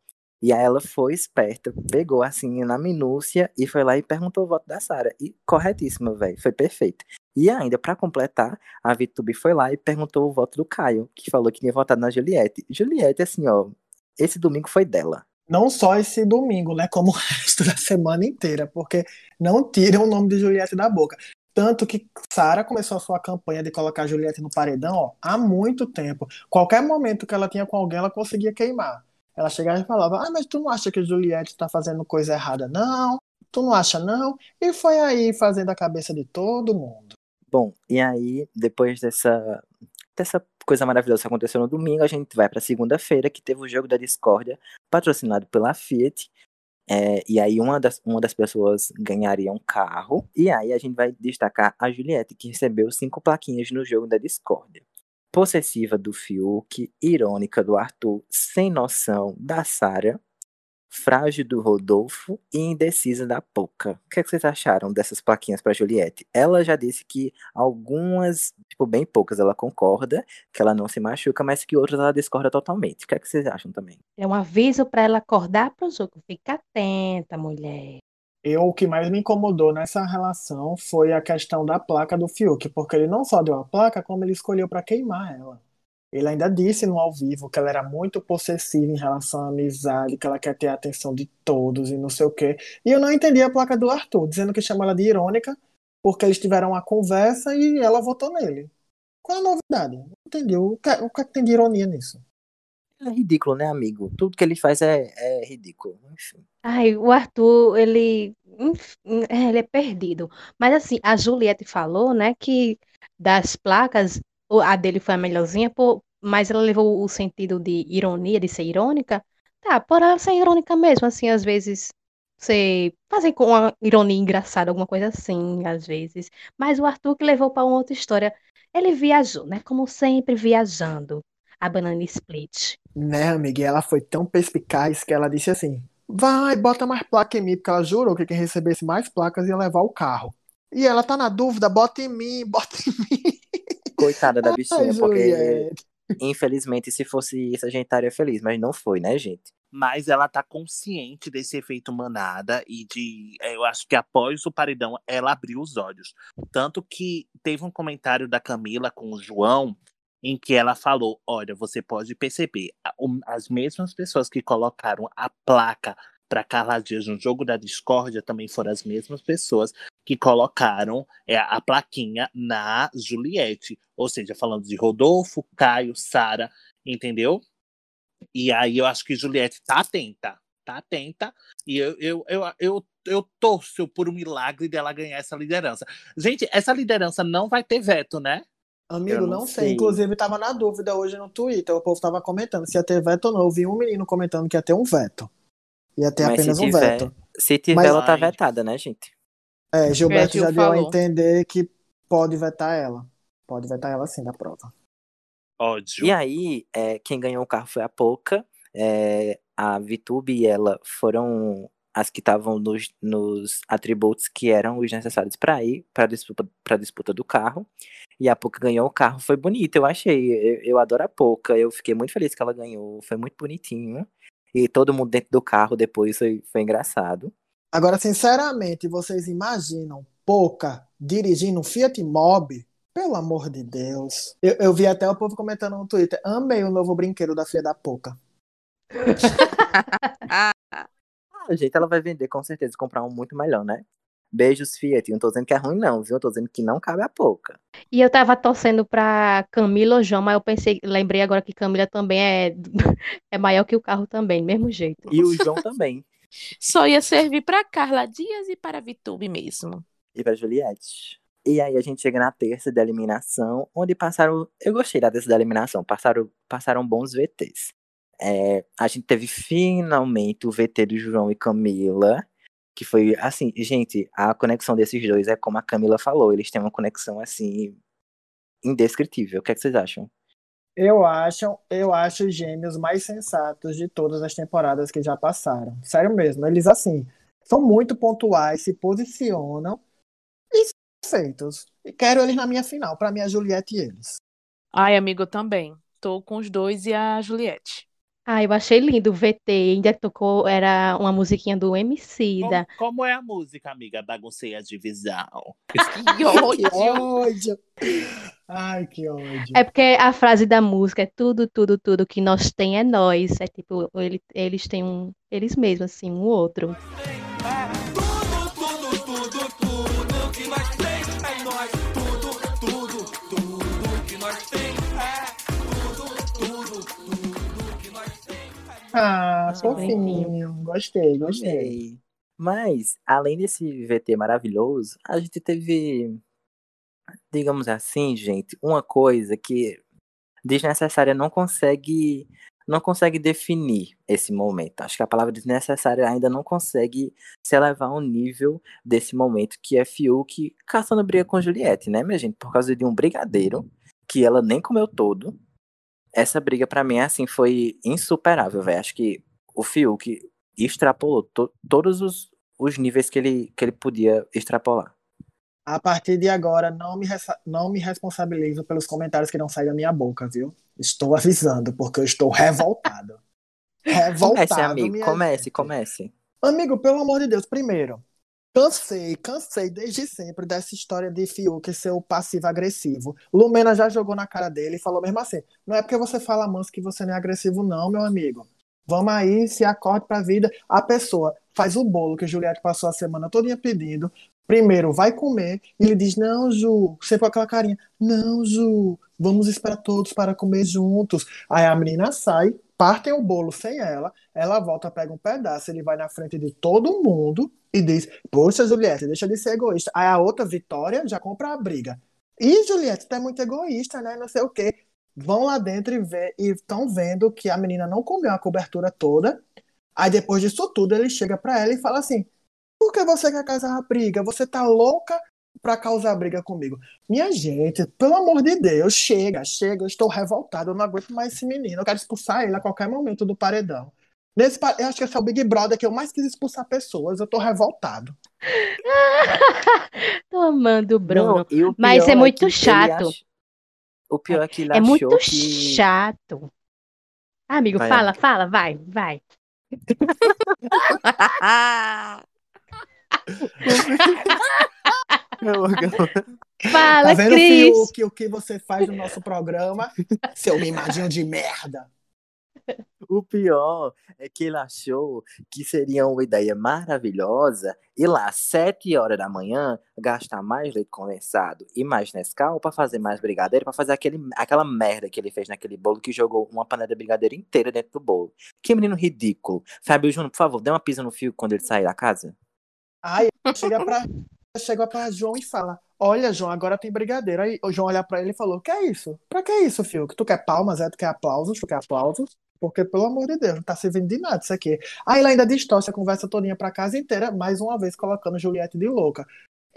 E aí ela foi esperta, pegou assim na minúcia e foi lá e perguntou o voto da Sarah. E corretíssimo, velho, foi perfeito. E ainda, pra completar, a Vitube foi lá e perguntou o voto do Caio, que falou que tinha votado na Juliette. Juliette, assim, ó, esse domingo foi dela. Não só esse domingo, né? Como o resto da semana inteira, porque não tiram o nome de Juliette da boca. Tanto que Sara começou a sua campanha de colocar Juliette no paredão ó, há muito tempo. Qualquer momento que ela tinha com alguém, ela conseguia queimar. Ela chegava e falava: Ah, mas tu não acha que Juliette tá fazendo coisa errada, não? Tu não acha, não? E foi aí fazendo a cabeça de todo mundo. Bom, e aí, depois dessa, dessa coisa maravilhosa que aconteceu no domingo, a gente vai pra segunda-feira, que teve o jogo da discórdia, patrocinado pela Fiat. É, e aí, uma das, uma das pessoas ganharia um carro. E aí, a gente vai destacar a Juliette, que recebeu cinco plaquinhas no jogo da discórdia. Possessiva do Fiuk, irônica do Arthur, sem noção da Sara, frágil do Rodolfo e indecisa da Poca. O que, é que vocês acharam dessas plaquinhas para Juliette? Ela já disse que algumas, tipo, bem poucas ela concorda, que ela não se machuca, mas que outras ela discorda totalmente. O que, é que vocês acham também? É um aviso para ela acordar pro jogo. Fica atenta, mulher. Eu, o que mais me incomodou nessa relação foi a questão da placa do Fiuk, porque ele não só deu a placa, como ele escolheu para queimar ela. Ele ainda disse no ao vivo que ela era muito possessiva em relação à amizade, que ela quer ter a atenção de todos e não sei o quê. E eu não entendi a placa do Arthur, dizendo que chama ela de irônica, porque eles tiveram uma conversa e ela votou nele. Qual a novidade? Não entendi. O que, o que é que tem de ironia nisso? É ridículo, né, amigo? Tudo que ele faz é, é ridículo. Enfim. Ai, o Arthur, ele, enf- é, ele é perdido. Mas assim, a Juliette falou, né, que das placas, a dele foi a melhorzinha, pô, mas ela levou o sentido de ironia, de ser irônica. Tá, por ela ser irônica mesmo, assim, às vezes você fazer com uma ironia engraçada, alguma coisa assim, às vezes. Mas o Arthur que levou para uma outra história, ele viajou, né, como sempre viajando, a banana split. Né, amiga? E ela foi tão perspicaz que ela disse assim: vai, bota mais placa em mim, porque ela jurou que quem recebesse mais placas ia levar o carro. E ela tá na dúvida, bota em mim, bota em mim. Coitada da Ai, bichinha, porque Juliette. infelizmente se fosse isso a gente estaria feliz, mas não foi, né, gente? Mas ela tá consciente desse efeito manada e de. Eu acho que após o paredão ela abriu os olhos. Tanto que teve um comentário da Camila com o João em que ela falou: Olha, você pode perceber, as mesmas pessoas que colocaram a placa para Carla Dias no jogo da discórdia também foram as mesmas pessoas que colocaram é, a plaquinha na Juliette. Ou seja, falando de Rodolfo, Caio, Sara, entendeu? E aí eu acho que Juliette tá atenta, tá atenta. E eu, eu, eu, eu, eu torço por um milagre dela ganhar essa liderança. Gente, essa liderança não vai ter veto, né? Amigo, Eu não, não sei. sei. Inclusive, tava na dúvida hoje no Twitter. O povo tava comentando se ia ter veto ou não. Eu vi um menino comentando que ia ter um veto. Ia ter Mas apenas um tiver- veto. Se tiver, Mas- ela tá Ai. vetada, né, gente? É, Gilberto Gil já deu a falou. entender que pode vetar ela. Pode vetar ela sim da prova. Ódio. E aí, é, quem ganhou o carro foi a Poca. É, a Vitube e ela foram as que estavam nos, nos atributos que eram os necessários para ir para a disputa, pra disputa do carro. E a Poca ganhou o carro. Foi bonito, eu achei. Eu, eu adoro a Poca. Eu fiquei muito feliz que ela ganhou. Foi muito bonitinho. E todo mundo dentro do carro depois foi, foi engraçado. Agora, sinceramente, vocês imaginam Pouca dirigindo um Fiat Mobi? Pelo amor de Deus. Eu, eu vi até o povo comentando no Twitter. Amei o novo brinquedo da filha da Pouca. Ah, gente, ela vai vender com certeza, comprar um muito melhor, né? Beijos, Fiat. Não tô dizendo que é ruim, não, viu? Eu tô dizendo que não cabe a Poca. E eu tava torcendo pra Camila ou João, mas eu pensei, lembrei agora que Camila também é, é maior que o carro também, do mesmo jeito. E o João também. Só ia servir para Carla Dias e para Vitube mesmo. e pra Juliette. E aí a gente chega na terça da eliminação, onde passaram. Eu gostei da terça da eliminação, passaram, passaram bons VTs. É, a gente teve finalmente o VT do João e Camila, que foi assim, gente, a conexão desses dois é como a Camila falou, eles têm uma conexão assim indescritível. O que, é que vocês acham? Eu acho, eu acho os gêmeos mais sensatos de todas as temporadas que já passaram. Sério mesmo. Eles, assim, são muito pontuais, se posicionam e são feitos. E quero eles na minha final. Pra mim, a Juliette e eles. Ai, amigo, eu também. Tô com os dois e a Juliette. Ah, eu achei lindo o VT, ainda tocou, era uma musiquinha do MC Como, da... como é a música, amiga? Baguncei a divisão. Que Que ódio! ódio! Ai, que ódio. É porque a frase da música é tudo, tudo, tudo que nós tem é nós. É tipo, ele- eles têm um, eles mesmos, assim, um outro. Ah, Achei fofinho. Gostei, gostei. Mas, além desse VT maravilhoso, a gente teve, digamos assim, gente, uma coisa que desnecessária não consegue não consegue definir esse momento. Acho que a palavra desnecessária ainda não consegue se elevar ao nível desse momento que é Fiuk caçando briga com Juliette, né, minha gente? Por causa de um brigadeiro que ela nem comeu todo. Essa briga pra mim assim foi insuperável, velho. Acho que o Fiuk extrapolou to- todos os, os níveis que ele, que ele podia extrapolar. A partir de agora, não me, não me responsabilizo pelos comentários que não saem da minha boca, viu? Estou avisando, porque eu estou revoltado. Revoltado, Comece, amigo, comece, gente. comece. Amigo, pelo amor de Deus, primeiro, cansei, cansei desde sempre dessa história de Fiuk ser o passivo-agressivo. Lumena já jogou na cara dele e falou mesmo assim: não é porque você fala manso que você não é agressivo, não, meu amigo. Vamos aí, se acorde pra vida. A pessoa faz o bolo que Juliette passou a semana todinha pedindo. Primeiro vai comer e ele diz: Não, Ju, sempre com aquela carinha: Não, Ju, vamos esperar todos para comer juntos. Aí a menina sai, partem o bolo sem ela, ela volta, pega um pedaço, ele vai na frente de todo mundo e diz: Poxa, Juliette, deixa de ser egoísta. Aí a outra, Vitória, já compra a briga. Ih, Juliette, é muito egoísta, né? Não sei o quê. Vão lá dentro e vê, e estão vendo que a menina não comeu a cobertura toda. Aí depois disso tudo, ele chega pra ela e fala assim: Por que você quer causar a briga? Você tá louca pra causar briga comigo? Minha gente, pelo amor de Deus, chega, chega, eu estou revoltado, eu não aguento mais esse menino, eu quero expulsar ele a qualquer momento do paredão. Nesse, eu acho que esse é o Big Brother que eu mais quis expulsar pessoas, eu tô revoltado. Tô amando o Bruno. Não, o Mas pior é muito chato. ach- O pior é que ele É achou muito que... chato. Ah, amigo, Vai, fala, amigo. fala, vai, vai. Fala, Tá vendo, Cris. Fiuk, o que você faz no nosso programa? Seu mimadinho de merda. O pior é que ele achou que seria uma ideia maravilhosa ir lá às 7 horas da manhã gastar mais leite condensado e mais Nescau para fazer mais brigadeiro, para fazer aquele, aquela merda que ele fez naquele bolo que jogou uma panela de brigadeiro inteira dentro do bolo. Que menino ridículo. Fábio Júnior, por favor, dê uma pisa no fio quando ele sair da casa. Aí chega pra, chega pra João e fala: Olha, João, agora tem brigadeiro. Aí o João olha pra ele e falou: Que é isso? Pra que isso, filho? Que tu quer palmas, é? Tu quer aplausos? Tu quer aplausos? Porque, pelo amor de Deus, não tá servindo de nada isso aqui. Aí ele ainda distorce a conversa todinha pra casa inteira, mais uma vez colocando Juliette de louca.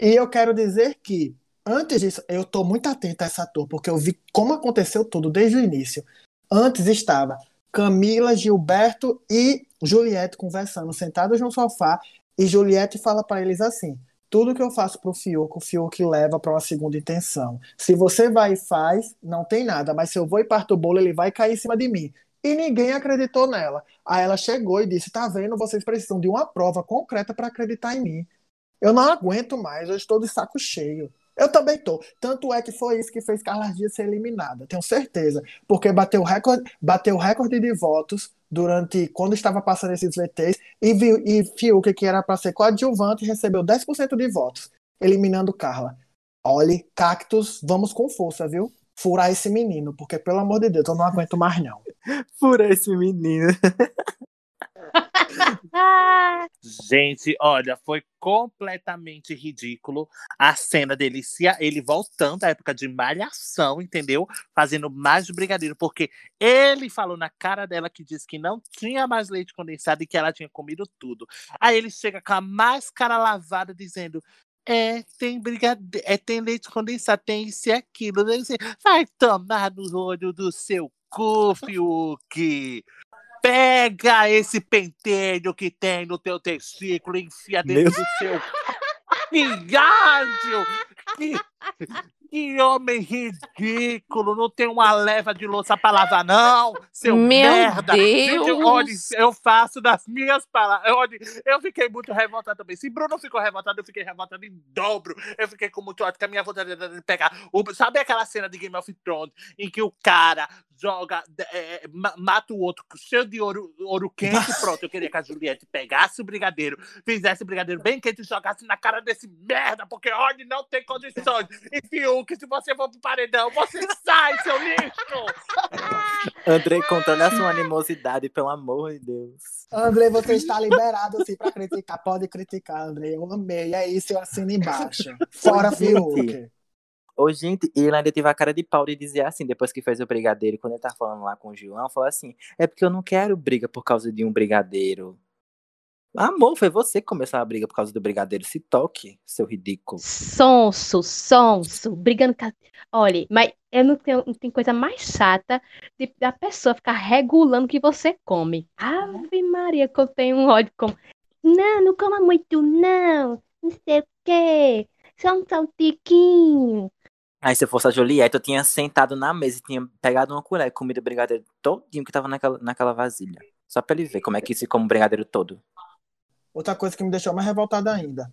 E eu quero dizer que, antes disso, eu tô muito atenta a essa tour, porque eu vi como aconteceu tudo desde o início. Antes estava Camila, Gilberto e Juliette conversando, sentados no sofá, e Juliette fala para eles assim: tudo que eu faço pro Fiuk, o Fiuk leva para uma segunda intenção. Se você vai e faz, não tem nada, mas se eu vou e parto o bolo, ele vai cair em cima de mim. E ninguém acreditou nela. Aí ela chegou e disse: Tá vendo, vocês precisam de uma prova concreta para acreditar em mim. Eu não aguento mais, eu estou de saco cheio. Eu também tô. Tanto é que foi isso que fez Carla Dias ser eliminada, tenho certeza. Porque bateu recorde, bateu recorde de votos durante quando estava passando esses VTs e, e Fiuk, que era para ser coadjuvante, recebeu 10% de votos, eliminando Carla. Olhe, Cactus, vamos com força, viu? Furar esse menino, porque pelo amor de Deus, eu não aguento mais não. Fura esse menino. Gente, olha, foi completamente ridículo a cena dele, ele voltando à época de malhação, entendeu? Fazendo mais de brigadeiro, porque ele falou na cara dela que disse que não tinha mais leite condensado e que ela tinha comido tudo. Aí ele chega com a máscara lavada dizendo. É, tem brigadeiro, é, tem leite condensado, tem isso e aquilo. Vai tomar no olho do seu cu, Fiuk. Pega esse pentelho que tem no teu testículo e enfia dentro do seu viado! Que, que homem ridículo! Não tem uma leva de louça pra lavar, não! Seu Meu merda! Gente, Deus! olha, eu faço das minhas palavras. Olha, eu fiquei muito revoltado também. Se Bruno ficou revoltado, eu fiquei revoltado em dobro. Eu fiquei com muito ódio, que a minha vontade era de pegar. O, sabe aquela cena de Game of Thrones em que o cara joga, é, ma- mata o outro cheio de ouro, ouro quente? Pronto, eu queria que a Juliette pegasse o brigadeiro, fizesse o brigadeiro bem quente e jogasse na cara desse merda, porque olha, não tem condições. E Fiuk, se você for pro paredão, você sai, seu lixo! Andrei, controle a sua animosidade, pelo amor de Deus. André, você está liberado assim para criticar. Pode criticar, André. Eu amei. É isso, eu assino embaixo. Fora. Fiuk. Ô, gente, e ele ainda teve a cara de pau de dizer assim, depois que fez o brigadeiro, quando ele tá falando lá com o João, falou assim: é porque eu não quero briga por causa de um brigadeiro. Amor, foi você que começou a briga por causa do brigadeiro. Se toque, seu ridículo. Sonso, sonso, brigando com. Olha, mas eu não tenho, não tem coisa mais chata de, da pessoa ficar regulando o que você come. Ave Maria, que eu tenho um ódio como. Não, não coma muito, não. Não sei o quê. Só um saltiquinho. Aí se eu fosse a Juliette, eu tinha sentado na mesa e tinha pegado uma colher e comido o brigadeiro todinho que tava naquela, naquela vasilha. Só pra ele ver como é que se come o brigadeiro todo. Outra coisa que me deixou mais revoltada ainda.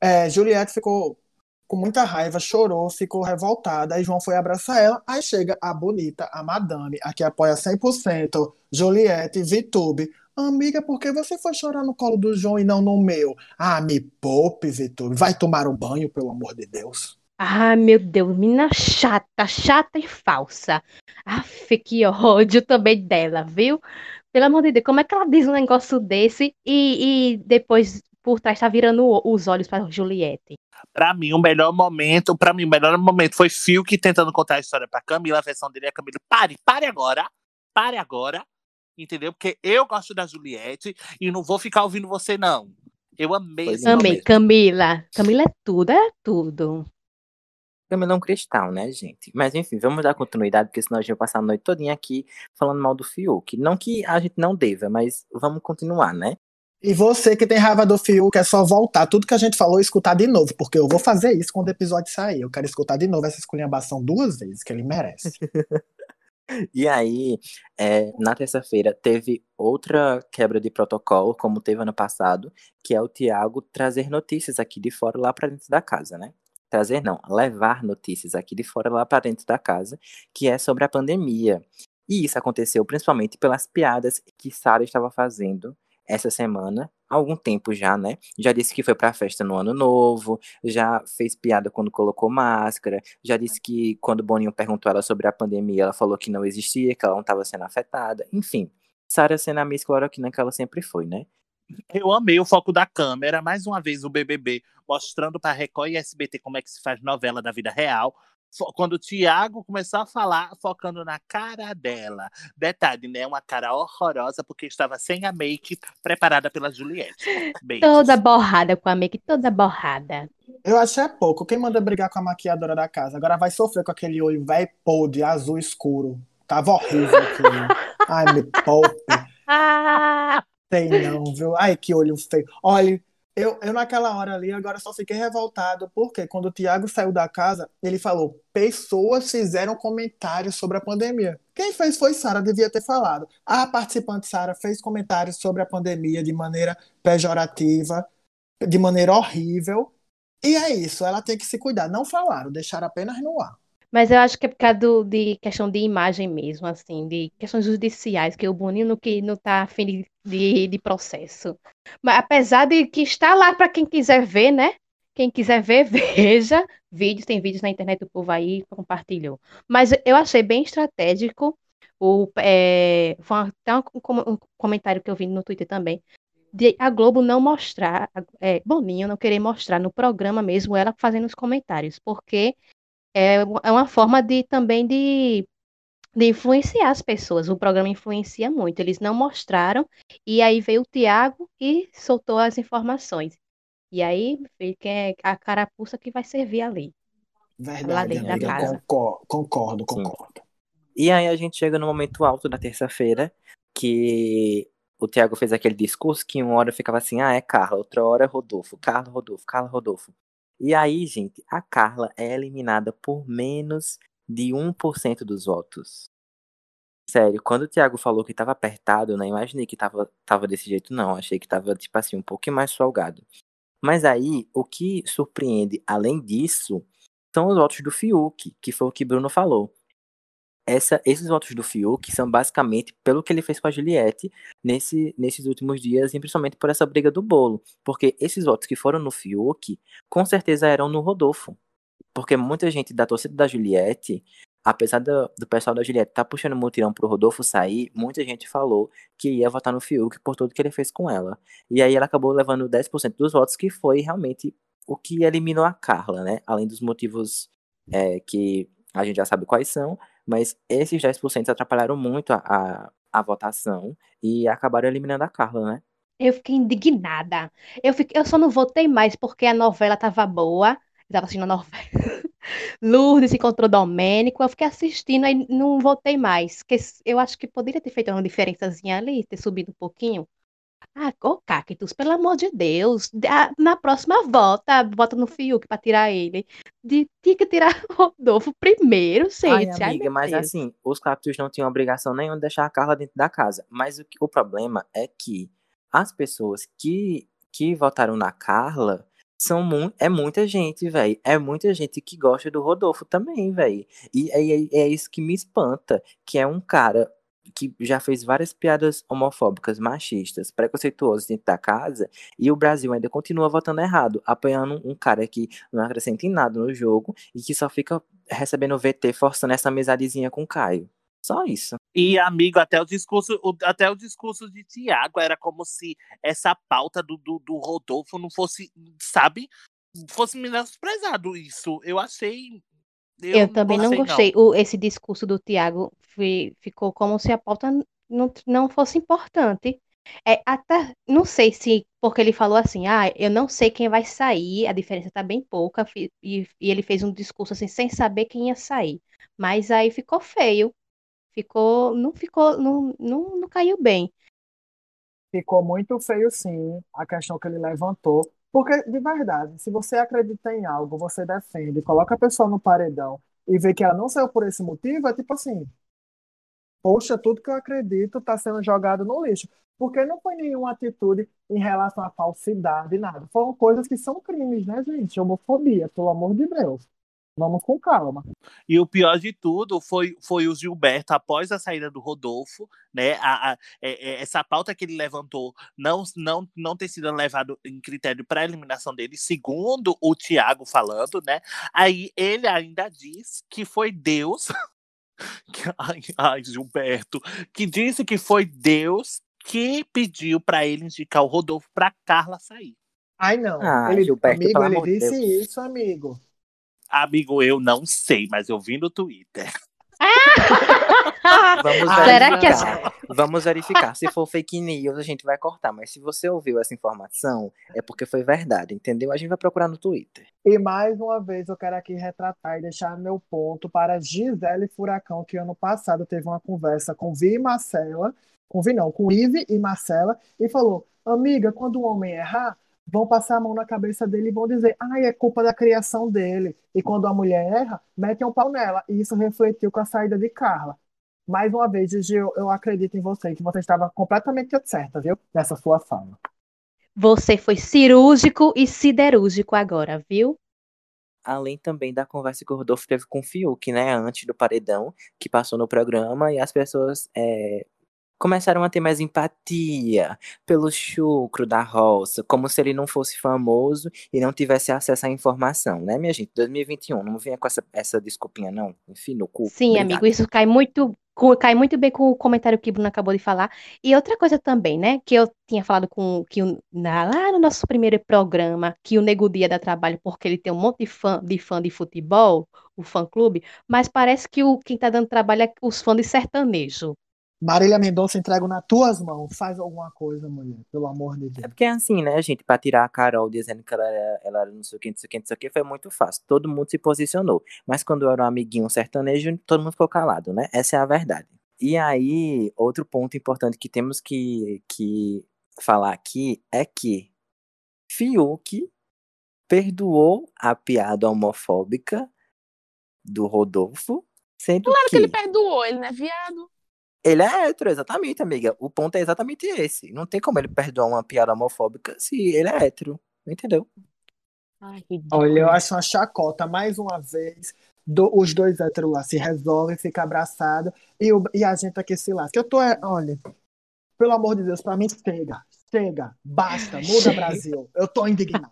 É, Juliette ficou com muita raiva, chorou, ficou revoltada. Aí João foi abraçar ela. Aí chega a bonita, a madame, a que apoia 100%, Juliette, Vitube. Amiga, por que você foi chorar no colo do João e não no meu? Ah, me poupe, Vitube. Vai tomar um banho, pelo amor de Deus. Ai, meu Deus, menina chata, chata e falsa. Aff, que ódio também dela, viu? Pelo amor de Deus, como é que ela diz um negócio desse e, e depois por trás tá virando os olhos pra Juliette? Pra mim, o melhor momento, pra mim, o melhor momento foi Fiuk tentando contar a história pra Camila, a versão dele é Camila. Pare, pare agora. Pare agora. Entendeu? Porque eu gosto da Juliette e não vou ficar ouvindo você, não. Eu amei esse Amei, momento. Camila. Camila é tudo, é tudo. Também não cristal, né, gente? Mas enfim, vamos dar continuidade, porque senão a gente vai passar a noite todinha aqui falando mal do Fiuk. Não que a gente não deva, mas vamos continuar, né? E você que tem raiva do Fiuk, é só voltar tudo que a gente falou e escutar de novo, porque eu vou fazer isso quando o episódio sair. Eu quero escutar de novo essa esculhambação duas vezes, que ele merece. E aí, é, na terça-feira, teve outra quebra de protocolo, como teve ano passado, que é o Tiago trazer notícias aqui de fora lá para dentro da casa, né? Trazer não, levar notícias aqui de fora lá para dentro da casa, que é sobre a pandemia. E isso aconteceu principalmente pelas piadas que Sara estava fazendo essa semana, há algum tempo já, né? Já disse que foi pra festa no ano novo, já fez piada quando colocou máscara, já disse que quando Boninho perguntou ela sobre a pandemia, ela falou que não existia, que ela não estava sendo afetada, enfim. Sara sendo a Miss Cloroquina que ela sempre foi, né? Eu amei o foco da câmera, mais uma vez o BBB mostrando para Record e SBT como é que se faz novela da vida real. Quando o Tiago começou a falar, focando na cara dela. Detalhe, né? Uma cara horrorosa, porque estava sem a make preparada pela Juliette. Beijos. Toda borrada com a make, toda borrada. Eu achei é pouco. Quem manda brigar com a maquiadora da casa? Agora vai sofrer com aquele olho velho podre, azul escuro. Tava horrível aquilo. Ai, me poupe. Tem não, viu? Ai, que olho feio. Olha, eu, eu naquela hora ali, agora só fiquei revoltado, porque quando o Tiago saiu da casa, ele falou: pessoas fizeram comentários sobre a pandemia. Quem fez foi Sara, devia ter falado. A participante Sara fez comentários sobre a pandemia de maneira pejorativa, de maneira horrível. E é isso, ela tem que se cuidar. Não falaram, deixaram apenas no ar. Mas eu acho que é por causa do- de questão de imagem mesmo, assim, de questões judiciais, que o Boninho não, que não tá afim de, de, de processo. Mas apesar de que está lá para quem quiser ver, né? Quem quiser ver, veja. Vídeos, tem vídeos na internet, o povo aí compartilhou. Mas eu achei bem estratégico. O, é, foi até um, um comentário que eu vi no Twitter também. De a Globo não mostrar, é, Boninho não querer mostrar no programa mesmo ela fazendo os comentários, porque é uma é uma forma de também de, de influenciar as pessoas. O programa influencia muito. Eles não mostraram, e aí veio o Tiago e soltou as informações. E aí fica a carapuça que vai servir ali. Lá Verdade, dentro da amiga. casa. Concor- Concordo, Sim. concordo. E aí a gente chega no momento alto da terça-feira, que o Thiago fez aquele discurso que uma hora ficava assim, ah, é Carla, outra hora é Rodolfo, Carla, Rodolfo, Carla, Rodolfo. E aí, gente, a Carla é eliminada por menos de 1% dos votos. Sério, quando o Thiago falou que tava apertado, eu não imaginei que tava, tava desse jeito, não. Achei que tava, tipo assim, um pouquinho mais folgado. Mas aí, o que surpreende, além disso, são os votos do Fiuk, que foi o que Bruno falou. Essa, esses votos do Fiuk são basicamente pelo que ele fez com a Juliette nesse, nesses últimos dias, e principalmente por essa briga do bolo. Porque esses votos que foram no Fiuk, com certeza eram no Rodolfo. Porque muita gente da torcida da Juliette, apesar do, do pessoal da Juliette estar tá puxando mutirão pro Rodolfo sair, muita gente falou que ia votar no Fiuk por tudo que ele fez com ela. E aí ela acabou levando 10% dos votos, que foi realmente o que eliminou a Carla, né? Além dos motivos é, que a gente já sabe quais são, mas esses 10% atrapalharam muito a, a, a votação e acabaram eliminando a Carla, né? Eu fiquei indignada. Eu, fiquei, eu só não votei mais porque a novela tava boa. Eu tava assistindo a novela. Lourdes encontrou Domênico. Eu fiquei assistindo e não votei mais. Eu acho que poderia ter feito uma diferençazinha ali, ter subido um pouquinho. Ah, ô Cactus, pelo amor de Deus, na próxima volta, bota no Fiuk pra tirar ele. De, tinha que tirar o Rodolfo primeiro, Ai, gente. Ai, amiga, meu mas Deus. assim, os cactos não tinham obrigação nenhuma de deixar a Carla dentro da casa. Mas o, que- o problema é que as pessoas que, que votaram na Carla são mu é muita gente, velho. É muita gente que gosta do Rodolfo também, velho. E é, é, é isso que me espanta, que é um cara que já fez várias piadas homofóbicas, machistas, preconceituosas dentro da casa, e o Brasil ainda continua votando errado, apoiando um cara que não acrescenta em nada no jogo e que só fica recebendo VT forçando essa amizadezinha com o Caio. Só isso. E, amigo, até o discurso, o- até o discurso de Tiago era como se essa pauta do, do, do Rodolfo não fosse, sabe? Fosse menosprezado isso. Eu achei. Eu também não gostei, gostei. O, esse discurso do Tiago ficou como se a pauta não, não fosse importante. É, até, não sei se, porque ele falou assim, ah, eu não sei quem vai sair, a diferença tá bem pouca, e, e ele fez um discurso assim, sem saber quem ia sair. Mas aí ficou feio. Ficou, não ficou, não, não, não caiu bem. Ficou muito feio, sim, a questão que ele levantou. Porque, de verdade, se você acredita em algo, você defende, coloca a pessoa no paredão e vê que ela não saiu por esse motivo, é tipo assim, poxa, tudo que eu acredito está sendo jogado no lixo. Porque não foi nenhuma atitude em relação à falsidade, nada. Foram coisas que são crimes, né, gente? Homofobia, pelo amor de Deus. Vamos com calma. E o pior de tudo foi, foi o Gilberto, após a saída do Rodolfo, né? A, a- é- é- essa pauta que ele levantou não, não, não ter sido levado em critério para a eliminação dele, segundo o Tiago falando, né? Aí ele ainda diz que foi Deus. que- ai, ai, Gilberto, que disse que foi Deus que pediu para ele indicar o Rodolfo para Carla sair. Ai, não. Ah, ele, Gilberto, amigo, ele disse Deus. isso, amigo. Amigo, eu não sei, mas eu vi no Twitter. Vamos Ah, Será que verificar. Vamos verificar. Se for fake news, a gente vai cortar. Mas se você ouviu essa informação, é porque foi verdade, entendeu? A gente vai procurar no Twitter. E mais uma vez eu quero aqui retratar e deixar meu ponto para Gisele Furacão, que ano passado teve uma conversa com Vi e Marcela, com Vi não, com Ive e Marcela, e falou: Amiga, quando um homem errar, vão passar a mão na cabeça dele e vão dizer: Ai, é culpa da criação dele. E quando a mulher erra, metem um pau nela. E isso refletiu com a saída de Carla. Mais uma vez, Gigi, eu, eu acredito em você, que você estava completamente certa, viu? Nessa sua fala. Você foi cirúrgico e siderúrgico agora, viu? Além também da conversa que o Rodolfo teve com o Fiuk, né? Antes do paredão, que passou no programa, e as pessoas é, começaram a ter mais empatia pelo chucro da roça, como se ele não fosse famoso e não tivesse acesso à informação, né, minha gente? 2021, não venha com essa, essa desculpinha, não. Enfim, no cu. Sim, Obrigado. amigo, isso cai muito, cai muito bem com o comentário que o Bruno acabou de falar. E outra coisa também, né, que eu tinha falado com que o- na- lá no nosso primeiro programa, que o Nego Dia dá trabalho porque ele tem um monte de fã de fã de futebol, o fã-clube, mas parece que o quem tá dando trabalho é os fãs de sertanejo. Marília Mendonça, entrego nas tuas mãos. Faz alguma coisa, mulher, pelo amor de É Deus. porque é assim, né, gente? Pra tirar a Carol dizendo que ela era, ela era não sei o que, não sei o que, não sei o que, foi muito fácil. Todo mundo se posicionou. Mas quando era um amiguinho sertanejo, todo mundo ficou calado, né? Essa é a verdade. E aí, outro ponto importante que temos que, que falar aqui é que Fiuk perdoou a piada homofóbica do Rodolfo, sendo Claro que que ele perdoou, ele não é viado. Ele é hétero, exatamente, amiga. O ponto é exatamente esse. Não tem como ele perdoar uma piada homofóbica se ele é hétero. Entendeu? Ai. Olha, eu acho uma chacota, mais uma vez. do- os dois héteros lá se resolvem, ficam abraçados e, o- e a gente aqui se lasca. Eu tô, é, olha, pelo amor de Deus, pra mim chega, chega, basta, muda Chega. Brasil. Eu tô indignado.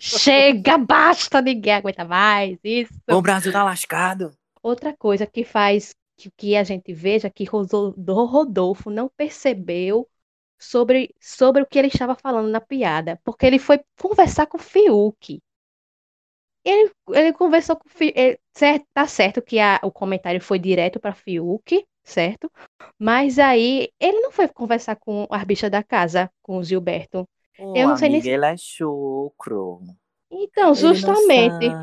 Chega, basta, ninguém aguenta mais isso. O Brasil tá lascado. Outra coisa que faz que, que a gente veja que Rodolfo não percebeu sobre, sobre o que ele estava falando na piada, porque ele foi conversar com o Fiuk. Ele, ele conversou com o Fiuk. tá certo que a- o comentário foi direto para Fiuk, certo? Mas aí ele não foi conversar com as bichas da casa, com o Gilberto. Ô, Eu não sei nem amiga, ele é chucro. Então, Ele justamente.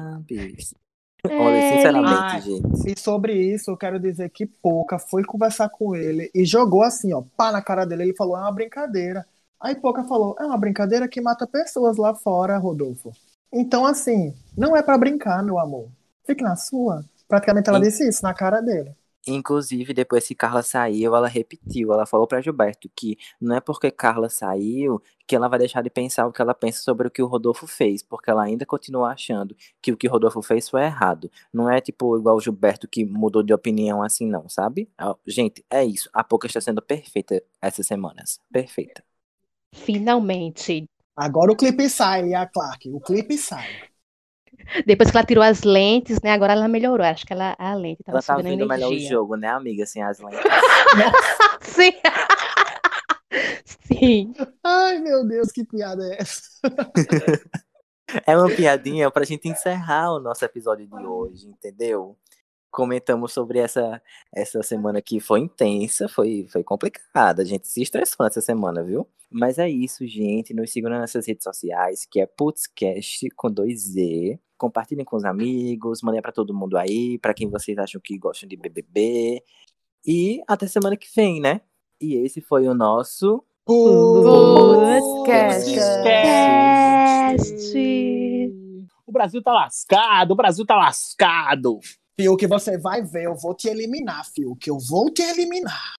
Olha, É, sinceramente, gente. E sobre isso, eu quero dizer que Pouca foi conversar com ele e jogou assim, ó, pá na cara dele. Ele falou: é uma brincadeira. Aí Pouca falou: é uma brincadeira que mata pessoas lá fora, Rodolfo. Então, assim, não é pra brincar, meu amor. Fique na sua. Praticamente ela disse isso na cara dele. Inclusive, depois que Carla saiu, ela repetiu. Ela falou pra Gilberto que não é porque Carla saiu que ela vai deixar de pensar o que ela pensa sobre o que o Rodolfo fez, porque ela ainda continua achando que o que o Rodolfo fez foi errado. Não é tipo igual o Gilberto que mudou de opinião assim, não, sabe? Ah, Gente, é isso. A Pouca está sendo perfeita essas semanas. Perfeita. Finalmente. Agora o clipe sai, Lia Clark. O clipe sai. Depois que ela tirou as lentes, né? Agora ela melhorou. Acho que ela, a lente tava Ela tá sugando vendo melhor o jogo, né, amiga? Sem as lentes. Sim. Sim. Ai, meu Deus, que piada é essa? É uma piadinha pra gente encerrar o nosso episódio de hoje, entendeu? Comentamos sobre essa, essa semana que foi intensa, foi, foi complicada. A gente se estressou nessa semana, viu? Mas é isso, gente. Nos sigam nas nossas redes sociais, que é Putzcast com dois Z. Compartilhem com os amigos, mandem pra todo mundo aí, pra quem vocês acham que gostam de BBB. E até semana que vem, né? E esse foi o nosso Putzcast. Cast. O Brasil tá lascado, o Brasil tá lascado. Fiuk, você vai ver, eu vou te eliminar, Fiuk. Eu vou te eliminar.